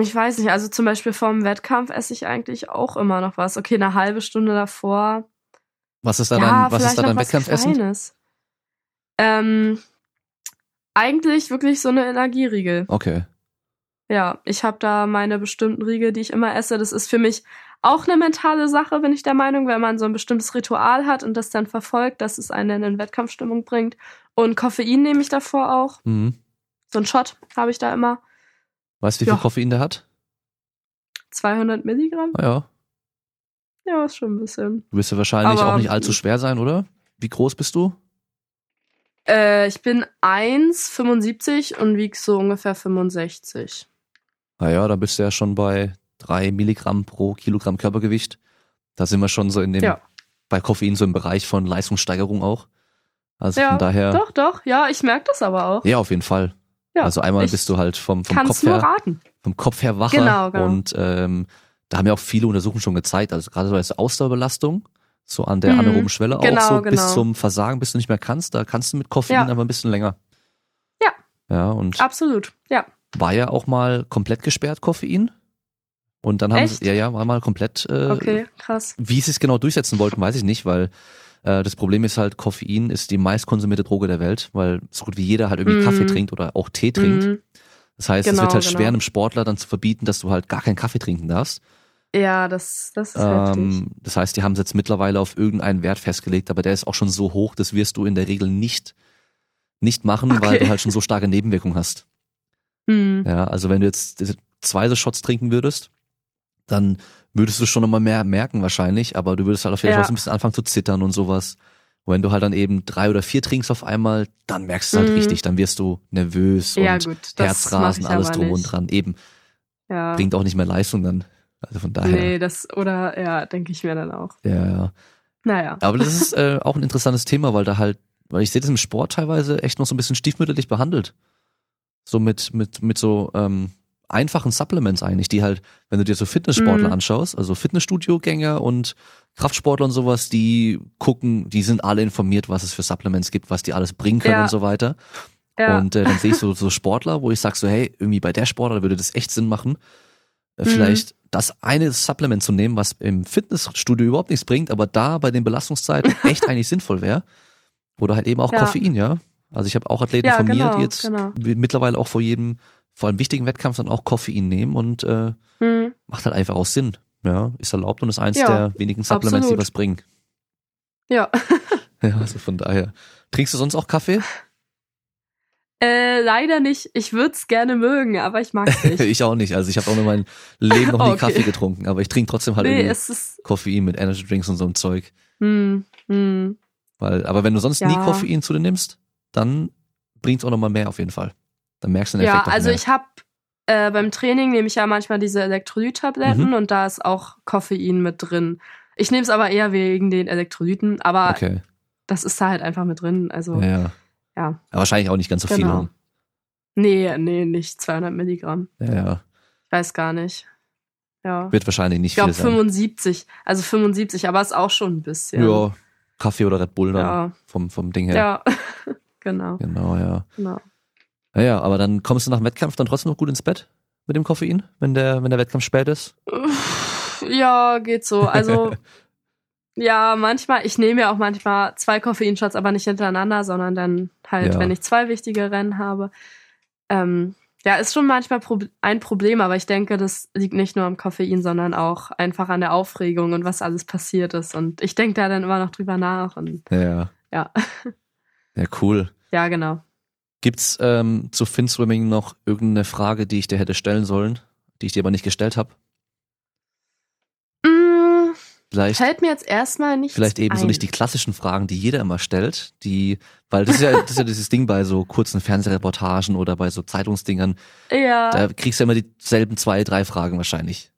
ich weiß nicht, also zum Beispiel vorm Wettkampf esse ich eigentlich auch immer noch was. Okay, eine halbe Stunde davor. Was ist da ja, dein, was ist da dein Wettkampfessen? Ähm, eigentlich wirklich so eine Energieriegel. Okay. Ja, ich habe da meine bestimmten Riegel, die ich immer esse. Das ist für mich auch eine mentale Sache, bin ich der Meinung, wenn man so ein bestimmtes Ritual hat und das dann verfolgt, dass es einen in Wettkampfstimmung bringt. Und Koffein nehme ich davor auch. Mhm. So ein Shot habe ich da immer. Weißt du, wie viel Ja. Koffein der hat? 200 Milligramm. Ah ja. Ja, ist schon ein bisschen. Du wirst ja wahrscheinlich Aber- auch nicht allzu schwer sein, oder? Wie groß bist du? Äh, ich bin 1,75 und wieg so ungefähr 65. Naja, da bist du ja schon bei drei Milligramm pro Kilogramm Körpergewicht. Da sind wir schon so in dem, Ja. bei Koffein so im Bereich von Leistungssteigerung auch. Also Ja, von daher, Doch, doch. Ja, ich merke das aber auch. ja, auf jeden Fall. Ja, also einmal bist du halt vom, vom Kopf her, raten. vom Kopf her wacher Genau, genau. und ähm, da haben ja auch viele Untersuchungen schon gezeigt, also gerade so als Ausdauerbelastung, so an der Mhm. anaeroben Schwelle auch Genau, so bis genau. zum Versagen, bis du nicht mehr kannst, da kannst du mit Koffein Ja. aber ein bisschen länger. Ja. Ja, und Absolut. Ja. war ja auch mal komplett gesperrt, Koffein. Und dann haben Echt? sie, ja, ja, war mal komplett, äh, Okay, krass. wie sie es genau durchsetzen wollten, weiß ich nicht, weil äh, das Problem ist halt, Koffein ist die meistkonsumierte Droge der Welt, weil so gut wie jeder halt irgendwie Mhm. Kaffee trinkt oder auch Tee trinkt. Mhm. Das heißt, es Genau, wird halt genau. schwer, einem Sportler dann zu verbieten, dass du halt gar keinen Kaffee trinken darfst. Ja, das, das ist heftig. Ähm, das heißt, die haben es jetzt mittlerweile auf irgendeinen Wert festgelegt, aber der ist auch schon so hoch, das wirst du in der Regel nicht, nicht machen, weil Okay. du halt schon so starke Nebenwirkungen hast. Hm. Ja, also wenn du jetzt zwei so Shots trinken würdest, dann würdest du schon nochmal mehr merken wahrscheinlich, aber du würdest halt auf jeden Ja. Fall so ein bisschen anfangen zu zittern und sowas. Und wenn du halt dann eben drei oder vier trinkst auf einmal, dann merkst du halt Mhm. richtig, dann wirst du nervös Ja, und gut. Herzrasen, alles drum nicht. und dran. Eben, Ja. bringt auch nicht mehr Leistung dann. Also von daher. Nee, das, oder, ja, denke ich mir dann auch. Ja, ja. Naja. Aber das ist äh, auch ein interessantes Thema, weil da halt, weil ich sehe das im Sport teilweise echt noch so ein bisschen stiefmütterlich behandelt. So mit, mit, mit so ähm, einfachen Supplements eigentlich, die halt, wenn du dir so Fitnesssportler Mhm. anschaust, also Fitnessstudio-Gänger und Kraftsportler und sowas, die gucken, die sind alle informiert, was es für Supplements gibt, was die alles bringen können Ja. und so weiter. Ja. Und äh, dann sehe ich so, so Sportler, wo ich sag so, hey, irgendwie bei der Sportler würde das echt Sinn machen, äh, Mhm. vielleicht das eine Supplement zu nehmen, was im Fitnessstudio überhaupt nichts bringt, aber da bei den Belastungszeiten echt eigentlich sinnvoll wäre. Oder halt eben auch Ja. Koffein, ja. Also ich habe auch Athleten Ja, von mir, genau, die jetzt genau. mittlerweile auch vor jedem, vor einem wichtigen Wettkampf dann auch Koffein nehmen und äh, Hm. macht halt einfach auch Sinn. Ja, ist erlaubt und ist eins Ja, der wenigen Supplements, die absolut. was bringen. Ja. Ja, also von daher. Trinkst du sonst auch Kaffee? Äh, leider nicht. Ich würde es gerne mögen, aber ich mag es nicht. ich auch nicht. Also ich habe auch nur mein Leben noch nie Okay. Kaffee getrunken, aber ich trinke trotzdem halt nee, es. Koffein mit Energy Drinks und so einem Zeug. Hm, hm. Weil, aber wenn du sonst nie Ja. Koffein zu dir nimmst, dann bringt's auch nochmal mehr auf jeden Fall. Dann merkst du den Ja, Effekt auch also mehr. ich habe äh, beim Training nehme ich ja manchmal diese Elektrolyttabletten Mhm. und da ist auch Koffein mit drin. Ich nehme es aber eher wegen den Elektrolyten, aber okay. das ist da halt einfach mit drin. Also Ja, ja. ja. Aber wahrscheinlich auch nicht ganz so viel. Genau. ne? Nee, nee, nicht 200 Milligramm. Ja, ja. Ich weiß gar nicht. Ja. Wird wahrscheinlich nicht Ich glaube viel sein. 75. Also 75, aber ist auch schon ein bisschen. Ja, Kaffee oder Red Bull dann Ja. vom, vom Ding her. Ja. genau, Genau, ja. genau. Ja, ja, aber dann kommst du nach dem Wettkampf dann trotzdem noch gut ins Bett mit dem Koffein, wenn der, wenn der Wettkampf spät ist. Ja, geht so. Also, ja, manchmal, ich nehme ja auch manchmal zwei Koffeinshots, aber nicht hintereinander, sondern dann halt, Ja. wenn ich zwei wichtige Rennen habe. Ähm, ja, ist schon manchmal ein Problem, aber ich denke, das liegt nicht nur am Koffein, sondern auch einfach an der Aufregung und was alles passiert ist. Und ich denke da dann immer noch drüber nach und Ja. ja, Ja, cool. ja, genau. Gibt's ähm, zu Finswimming noch irgendeine Frage, die ich dir hätte stellen sollen, die ich dir aber nicht gestellt habe? Mm, Vielleicht, fällt mir jetzt erstmal nicht vielleicht eben ein. so nicht die klassischen Fragen, die jeder immer stellt, die, weil das ist ja, das ist ja dieses Ding bei so kurzen Fernsehreportagen oder bei so Zeitungsdingern, Ja. da kriegst du ja immer dieselben zwei, drei Fragen wahrscheinlich.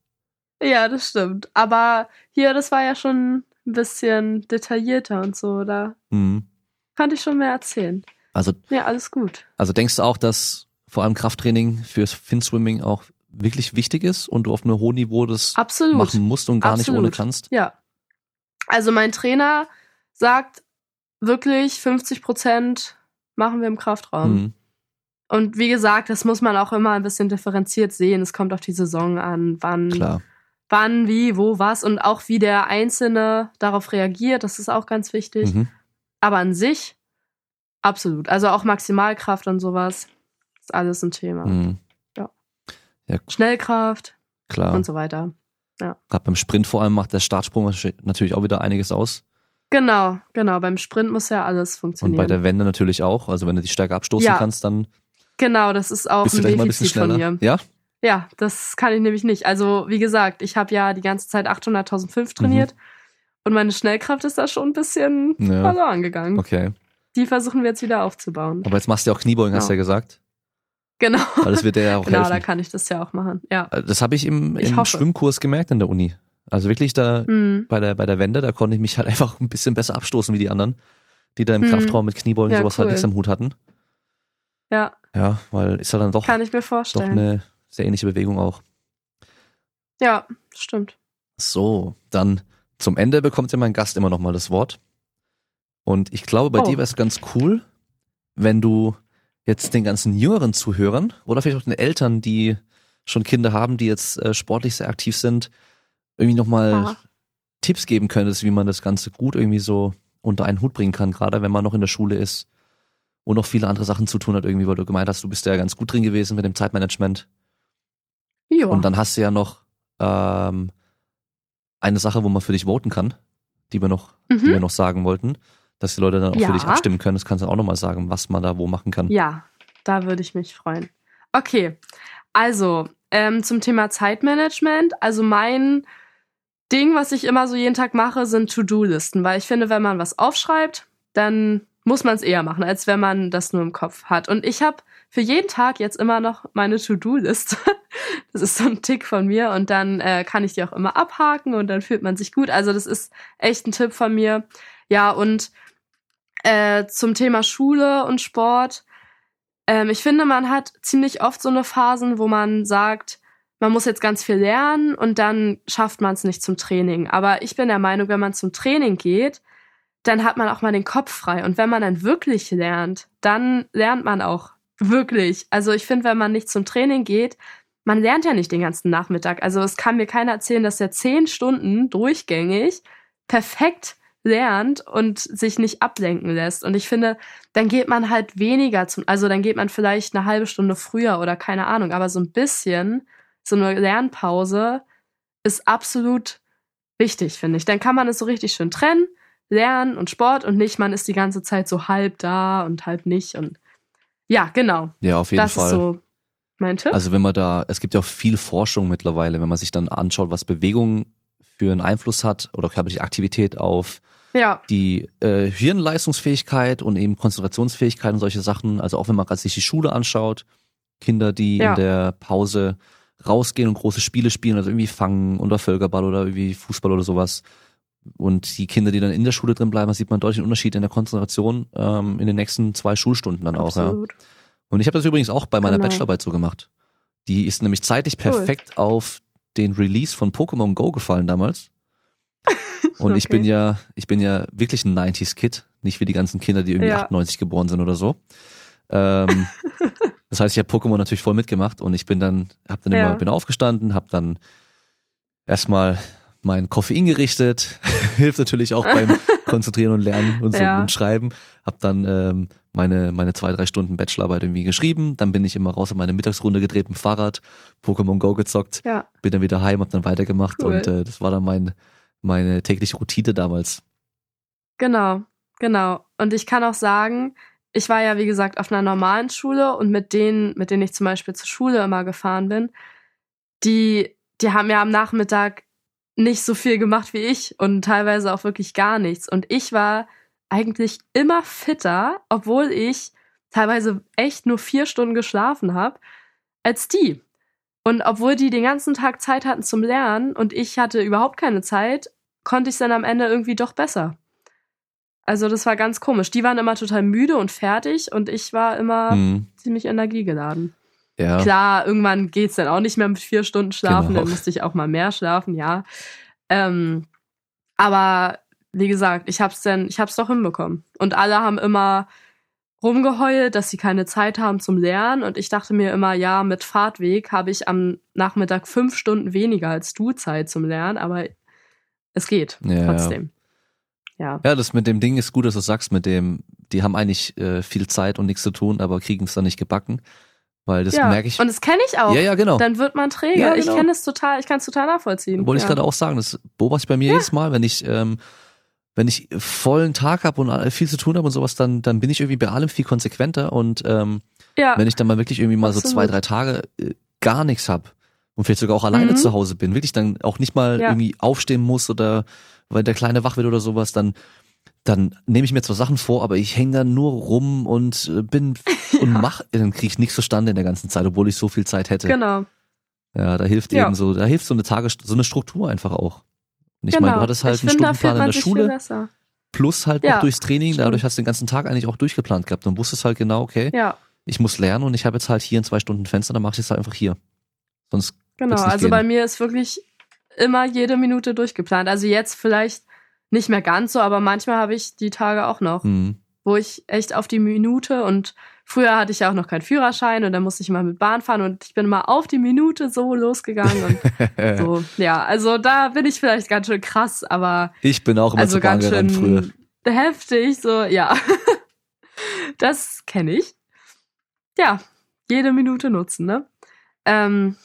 Ja, das stimmt. Aber hier, das war ja schon ein bisschen detaillierter und so. Da Mhm. konnte ich schon mehr erzählen. Also, Ja, alles gut. also denkst du auch, dass vor allem Krafttraining fürs Finswimming auch wirklich wichtig ist und du auf einem hohen Niveau das Absolut. machen musst und gar nicht Absolut. ohne kannst? Ja. Also mein Trainer sagt wirklich 50 Prozent machen wir im Kraftraum. Mhm. Und wie gesagt, das muss man auch immer ein bisschen differenziert sehen. Es kommt auf die Saison an, wann, Klar. wann, wie, wo, was und auch wie der Einzelne darauf reagiert. Das ist auch ganz wichtig. Mhm. Aber an sich absolut. Also auch Maximalkraft und sowas ist alles ein Thema. Mhm. Schnellkraft Klar. und so weiter. Gerade beim Sprint vor allem macht der Startsprung natürlich auch wieder einiges aus. Genau, genau. Beim Sprint muss ja alles Und funktionieren. bei der Wende natürlich auch. Also wenn du die stärker abstoßen Ja. kannst, dann genau, das ist auch ein mal ein bisschen Defizit von schneller. mir. Ja? Ja, das kann ich nämlich nicht. Also wie gesagt, ich habe ja die ganze Zeit 800.005 trainiert und meine Schnellkraft ist da schon ein bisschen Mhm. Ja. verloren gegangen. Okay. Die versuchen wir jetzt wieder aufzubauen. Aber jetzt machst du ja auch Kniebeugen, hast du Genau. ja gesagt. Genau. Weil das wird ja auch Genau, da helfen. kann ich das ja auch machen. Ja. Das habe ich im, Ich im hoffe. Schwimmkurs gemerkt in der Uni. Also wirklich da Hm. bei der, bei der Wende, da konnte ich mich halt einfach ein bisschen besser abstoßen wie die anderen, die da im Mhm. Kraftraum mit Kniebeugen Ja, sowas halt cool. nichts am Hut hatten. Ja, Ja, weil ist halt dann doch, kann ich mir doch vorstellen. eine sehr ähnliche Bewegung auch. Ja, stimmt. So, dann zum Ende bekommt ja mein Gast immer noch mal das Wort. Und ich glaube, bei Oh. dir wäre es ganz cool, wenn du jetzt den ganzen jüngeren Zuhörern oder vielleicht auch den Eltern, die schon Kinder haben, die jetzt äh, sportlich sehr aktiv sind, irgendwie nochmal Aha. Tipps geben könntest, wie man das Ganze gut irgendwie so unter einen Hut bringen kann, gerade wenn man noch in der Schule ist und noch viele andere Sachen zu tun hat, irgendwie, weil du gemeint hast, du bist ja ganz gut drin gewesen mit dem Zeitmanagement. Ja. Und dann hast du ja noch ähm, eine Sache, wo man für dich voten kann, die wir noch, die mhm. wir noch sagen wollten, dass die Leute dann auch Ja. für dich abstimmen können. Das kannst du auch nochmal sagen, was man da wo machen kann. Ja, da würde ich mich freuen. Okay, also ähm, zum Thema Zeitmanagement. Also mein Ding, was ich immer so jeden Tag mache, sind To-Do-Listen, weil ich finde, wenn man was aufschreibt, dann muss man es eher machen, als wenn man das nur im Kopf hat. Und ich habe für jeden Tag jetzt immer noch meine To-Do-Liste. Das ist so ein Tick von mir und dann äh, kann ich die auch immer abhaken und dann fühlt man sich gut. Also das ist echt ein Tipp von mir. Ja, und äh, zum Thema Schule und Sport. ähm, ich finde, man hat ziemlich oft so eine Phasen, wo man sagt, man muss jetzt ganz viel lernen und dann schafft man es nicht zum Training. Aber ich bin der Meinung, wenn man zum Training geht, dann hat man auch mal den Kopf frei. Und wenn man dann wirklich lernt, dann lernt man auch wirklich. Also ich finde, wenn man nicht zum Training geht, man lernt ja nicht den ganzen Nachmittag. Also es kann mir keiner erzählen, dass er zehn Stunden durchgängig perfekt lernt und sich nicht ablenken lässt. Und ich finde, dann geht man halt weniger zum, also dann geht man vielleicht eine halbe Stunde früher oder keine Ahnung, aber so ein bisschen, so eine Lernpause ist absolut wichtig, finde ich. Dann kann man es so richtig schön trennen, Lernen und Sport und nicht, man ist die ganze Zeit so halb da und halb nicht und ja, genau. Ja, auf jeden das Fall. ist so mein Tipp. Also wenn man da, es gibt ja auch viel Forschung mittlerweile, wenn man sich dann anschaut, was Bewegung für einen Einfluss hat oder körperliche Aktivität auf ja, die äh, Hirnleistungsfähigkeit und eben Konzentrationsfähigkeit und solche Sachen. Also auch wenn man gerade sich die Schule anschaut, Kinder, die Ja. in der Pause rausgehen und große Spiele spielen, also irgendwie fangen oder Völkerball oder irgendwie Fußball oder sowas. Und die Kinder, die dann in der Schule drin bleiben, da sieht man deutlich einen Unterschied in der Konzentration ähm, in den nächsten zwei Schulstunden dann auch. Ja. absolut. Und ich habe das übrigens auch bei meiner Genau. Bachelorarbeit so gemacht. Die ist nämlich zeitlich perfekt auf den Release von Pokémon Go gefallen damals. Und ich Okay. bin ja, ich bin ja wirklich ein 90s Kid, nicht wie die ganzen Kinder, die irgendwie Ja. 98 geboren sind oder so. Ähm, das heißt, ich habe Pokémon natürlich voll mitgemacht und ich bin dann, hab dann Ja. immer, bin aufgestanden, habe dann erstmal mein Koffein gerichtet, hilft natürlich auch beim Konzentrieren und Lernen und so Ja. und Schreiben. Hab dann ähm, meine meine zwei drei Stunden Bachelorarbeit irgendwie geschrieben, dann bin ich immer raus in meine Mittagsrunde gedreht mit dem Fahrrad, Pokémon Go gezockt, Ja, bin dann wieder heim, hab dann weitergemacht Cool. und äh, das war dann mein meine tägliche Routine damals. genau, genau. Und ich kann auch sagen, ich war ja, wie gesagt, auf einer normalen Schule und mit denen, mit denen ich zum Beispiel zur Schule immer gefahren bin, die, die haben ja am Nachmittag nicht so viel gemacht wie ich und teilweise auch wirklich gar nichts. Und ich war eigentlich immer fitter, obwohl ich teilweise echt nur vier Stunden geschlafen habe, als die. Und obwohl die den ganzen Tag Zeit hatten zum Lernen und ich hatte überhaupt keine Zeit, konnte ich es dann am Ende irgendwie doch besser. Also das war ganz komisch. Die waren immer total müde und fertig und ich war immer Hm, ziemlich energiegeladen. ja. Klar, irgendwann geht's dann auch nicht mehr mit vier Stunden schlafen, Genau. dann musste ich auch mal mehr schlafen, ja. Ähm, aber wie gesagt, ich hab's dann, ich hab's doch hinbekommen. Und alle haben immer rumgeheult, dass sie keine Zeit haben zum Lernen. Und ich dachte mir immer, ja, mit Fahrtweg habe ich am Nachmittag fünf Stunden weniger als du Zeit zum Lernen, aber es geht Ja, trotzdem. Ja. Ja, das mit dem Ding ist gut, dass du sagst, mit dem, die haben eigentlich äh, viel Zeit und nichts zu tun, aber kriegen es dann nicht gebacken. Weil das ja. merke ich. Und das kenne ich auch. ja, ja, genau. Dann wird man träger. Ja, Ich genau. kenne es total, ich kann es total nachvollziehen. Wollte ich gerade auch sagen, das beobachte ich bei mir jedes Mal, wenn ich, ähm, wenn ich vollen Tag habe und viel zu tun habe und sowas, dann, dann bin ich irgendwie bei allem viel konsequenter und ähm, Ja. wenn ich dann mal wirklich irgendwie mal so Absolut. zwei, drei Tage äh, gar nichts hab und vielleicht sogar auch alleine Mhm. zu Hause bin, wirklich dann auch nicht mal Ja. irgendwie aufstehen muss oder weil der Kleine wach wird oder sowas, dann dann nehme ich mir zwar Sachen vor, aber ich hänge dann nur rum und äh, bin und mach, dann kriege ich nichts zustande in der ganzen Zeit, obwohl ich so viel Zeit hätte. Genau. Ja, da hilft Ja. eben so, da hilft so eine Tages, so eine Struktur einfach auch. Und ich genau. meine, du hattest halt ich einen Stundenplan in der Schule plus halt Ja, noch durchs Training, dadurch hast du den ganzen Tag eigentlich auch durchgeplant gehabt und wusstest halt genau, okay, Ja, ich muss lernen und ich habe jetzt halt hier in zwei Stunden Fenster, dann mache ich es halt einfach hier. Sonst, genau. Also gehen. bei mir ist wirklich immer jede Minute durchgeplant. Also jetzt vielleicht nicht mehr ganz so, aber manchmal habe ich die Tage auch noch, hm, wo ich echt auf die Minute und früher hatte ich ja auch noch keinen Führerschein und dann musste ich mal mit Bahn fahren und ich bin mal auf die Minute so losgegangen und so. Ja, also da bin ich vielleicht ganz schön krass, aber ich bin auch immer also zur Bahn ganz gerannt früher. schön heftig, so, ja. Das kenne ich. Ja, jede Minute nutzen, ne? Ähm,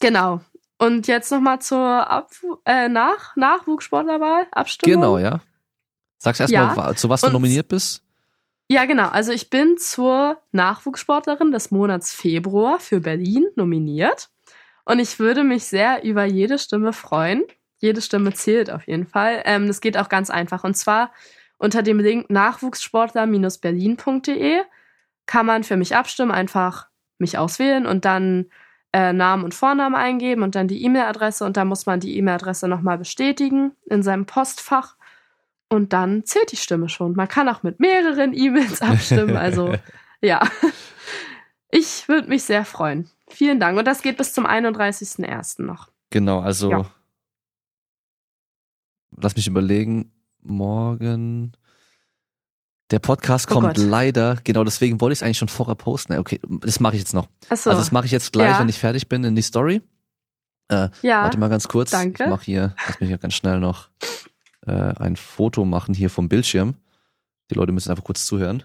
genau. Und jetzt nochmal zur Ab äh, Nach Nachwuchssportlerwahl, Abstimmung. Genau, ja. Sag's erstmal, Ja. zu was du Und- nominiert bist. Ja, genau. Also ich bin zur Nachwuchssportlerin des Monats Februar für Berlin nominiert. Und ich würde mich sehr über jede Stimme freuen. Jede Stimme zählt auf jeden Fall. Ähm, das geht auch ganz einfach. Und zwar unter dem Link nachwuchssportler-berlin.de kann man für mich abstimmen, einfach mich auswählen und dann äh, Namen und Vornamen eingeben und dann die E-Mail-Adresse und dann muss man die E-Mail-Adresse nochmal bestätigen in seinem Postfach und dann zählt die Stimme schon. Man kann auch mit mehreren E-Mails abstimmen, also ja. Ich würde mich sehr freuen. Vielen Dank. Und das geht bis zum 31.01. noch. Genau, also Ja. lass mich überlegen. Morgen. Der Podcast Oh kommt Gott. leider, genau deswegen wollte ich es eigentlich schon vorher posten. Okay, das mache ich jetzt noch. Achso. Also das mache ich jetzt gleich, Ja. wenn ich fertig bin in die Story. Äh, ja. Warte mal ganz kurz. danke. Ich mache hier, lass mich hier ganz schnell noch äh, ein Foto machen hier vom Bildschirm. Die Leute müssen einfach kurz zuhören.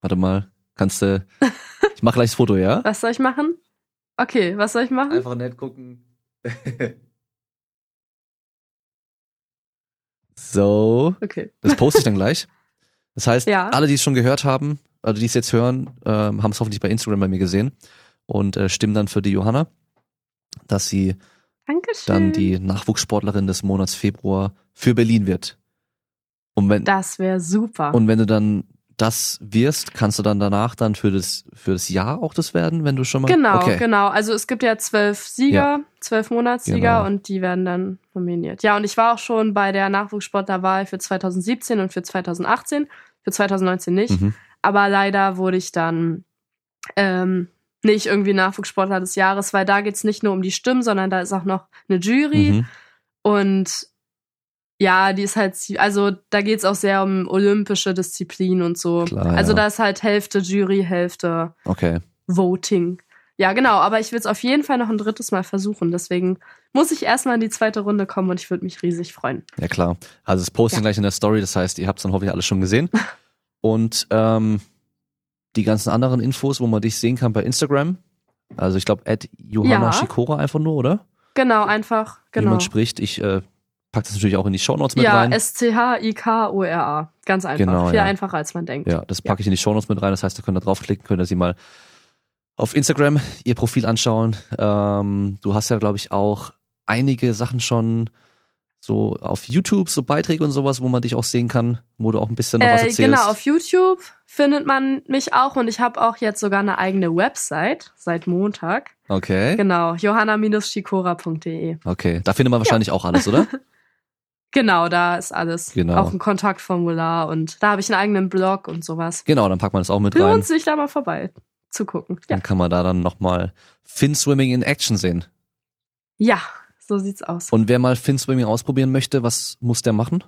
Warte mal, kannst du. Ich mache gleich das Foto, ja? Was soll ich machen? Okay, was soll ich machen? Einfach nett gucken. so, Okay. das poste ich dann gleich. Das heißt, Ja. alle, die es schon gehört haben, also die es jetzt hören, ähm, haben es hoffentlich bei Instagram bei mir gesehen und äh, stimmen dann für die Johanna, dass sie Dankeschön. dann die Nachwuchssportlerin des Monats Februar für Berlin wird. Und wenn, Das wäre super. und wenn du dann das wirst, kannst du dann danach dann für das, für das Jahr auch das werden, wenn du schon mal. genau, okay. genau. Also es gibt ja zwölf Sieger, zwölf Monatssieger Genau. und die werden dann nominiert. Ja, und ich war auch schon bei der Nachwuchssportlerwahl für 2017 und für 2018, für 2019 nicht. Mhm. Aber leider wurde ich dann ähm, nicht irgendwie Nachwuchssportler des Jahres, weil da geht's nicht nur um die Stimmen, sondern da ist auch noch eine Jury. Mhm. Und ja, die ist halt, also da geht's auch sehr um olympische Disziplin und so. Klar, also ja. da ist halt Hälfte Jury, Hälfte Okay. Voting. Ja, genau, aber ich will es auf jeden Fall noch ein drittes Mal versuchen. Deswegen muss ich erstmal in die zweite Runde kommen und ich würde mich riesig freuen. Ja klar. Also das posten Ja. gleich in der Story, das heißt, ihr habt es dann hoffentlich alles schon gesehen. Und ähm, die ganzen anderen Infos, wo man dich sehen kann bei Instagram. Also ich glaube, at Johanna Ja. Schikora einfach nur, oder? Genau, einfach, Wie genau. man spricht. Ich äh, pack das natürlich auch in die Shownotes mit Ja, rein. S-C-H-I-K-O-R-A. Ganz einfach. Genau, Viel ja. einfacher, als man denkt. Ja, das packe ich in die Shownotes mit rein. Das heißt, da könnt ihr draufklicken, könnt ihr sie mal auf Instagram ihr Profil anschauen. Ähm, du hast ja, glaube ich, auch einige Sachen schon so auf YouTube, so Beiträge und sowas, wo man dich auch sehen kann, wo du auch ein bisschen noch was Äh, erzählst. genau, auf YouTube findet man mich auch und ich habe auch jetzt sogar eine eigene Website seit Montag. Okay. Genau, johanna-schikora.de. Okay, da findet man wahrscheinlich auch alles, oder? Genau, da ist alles. Genau. Auch ein Kontaktformular und da habe ich einen eigenen Blog und sowas. Genau, dann packt man das auch mit rein. Lohnt sich da mal vorbei zu gucken. Ja. Dann kann man da dann nochmal Fin Swimming in Action sehen. ja, so sieht's aus. Und wer mal Fin Swimming ausprobieren möchte, was muss der machen?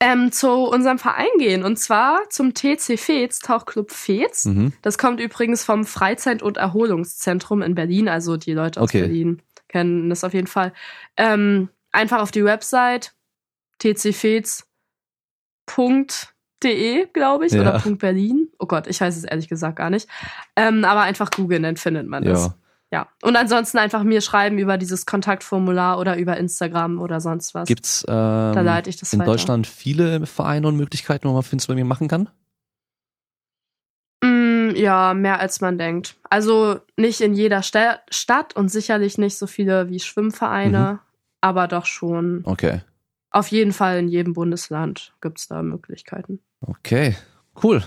Ähm, zu unserem Verein gehen und zwar zum TC Fez, Tauchclub Fez. Mhm. Das kommt übrigens vom Freizeit- und Erholungszentrum in Berlin. Also die Leute aus Okay. Berlin kennen das auf jeden Fall. Ähm, einfach auf die Website tcfez.de, glaube ich, Ja. oder Punkt Berlin. Oh Gott, ich weiß es ehrlich gesagt gar nicht. Ähm, aber einfach googeln, dann findet man das. Ja. Und ansonsten einfach mir schreiben über dieses Kontaktformular oder über Instagram oder sonst was. Gibt's da ähm, leite ich das in weiter. Deutschland viele Vereine und Möglichkeiten, wo man Fin Swimming machen kann? Mm, ja, mehr als man denkt. Also nicht in jeder Sta Stadt und sicherlich nicht so viele wie Schwimmvereine, Mhm. aber doch schon. Okay. Auf jeden Fall in jedem Bundesland gibt's da Möglichkeiten. Okay, cool.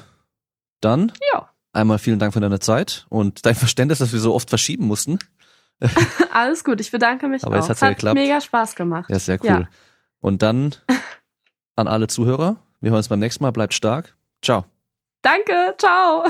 Dann Ja. Einmal vielen Dank für deine Zeit und dein Verständnis, dass wir so oft verschieben mussten. Alles gut, ich bedanke mich Aber auch. jetzt hat's ja Hat geklappt. mega Spaß gemacht. Ja, sehr cool. Ja. Und dann an alle Zuhörer, wir hören uns beim nächsten Mal. Bleibt stark. Ciao. Danke, ciao.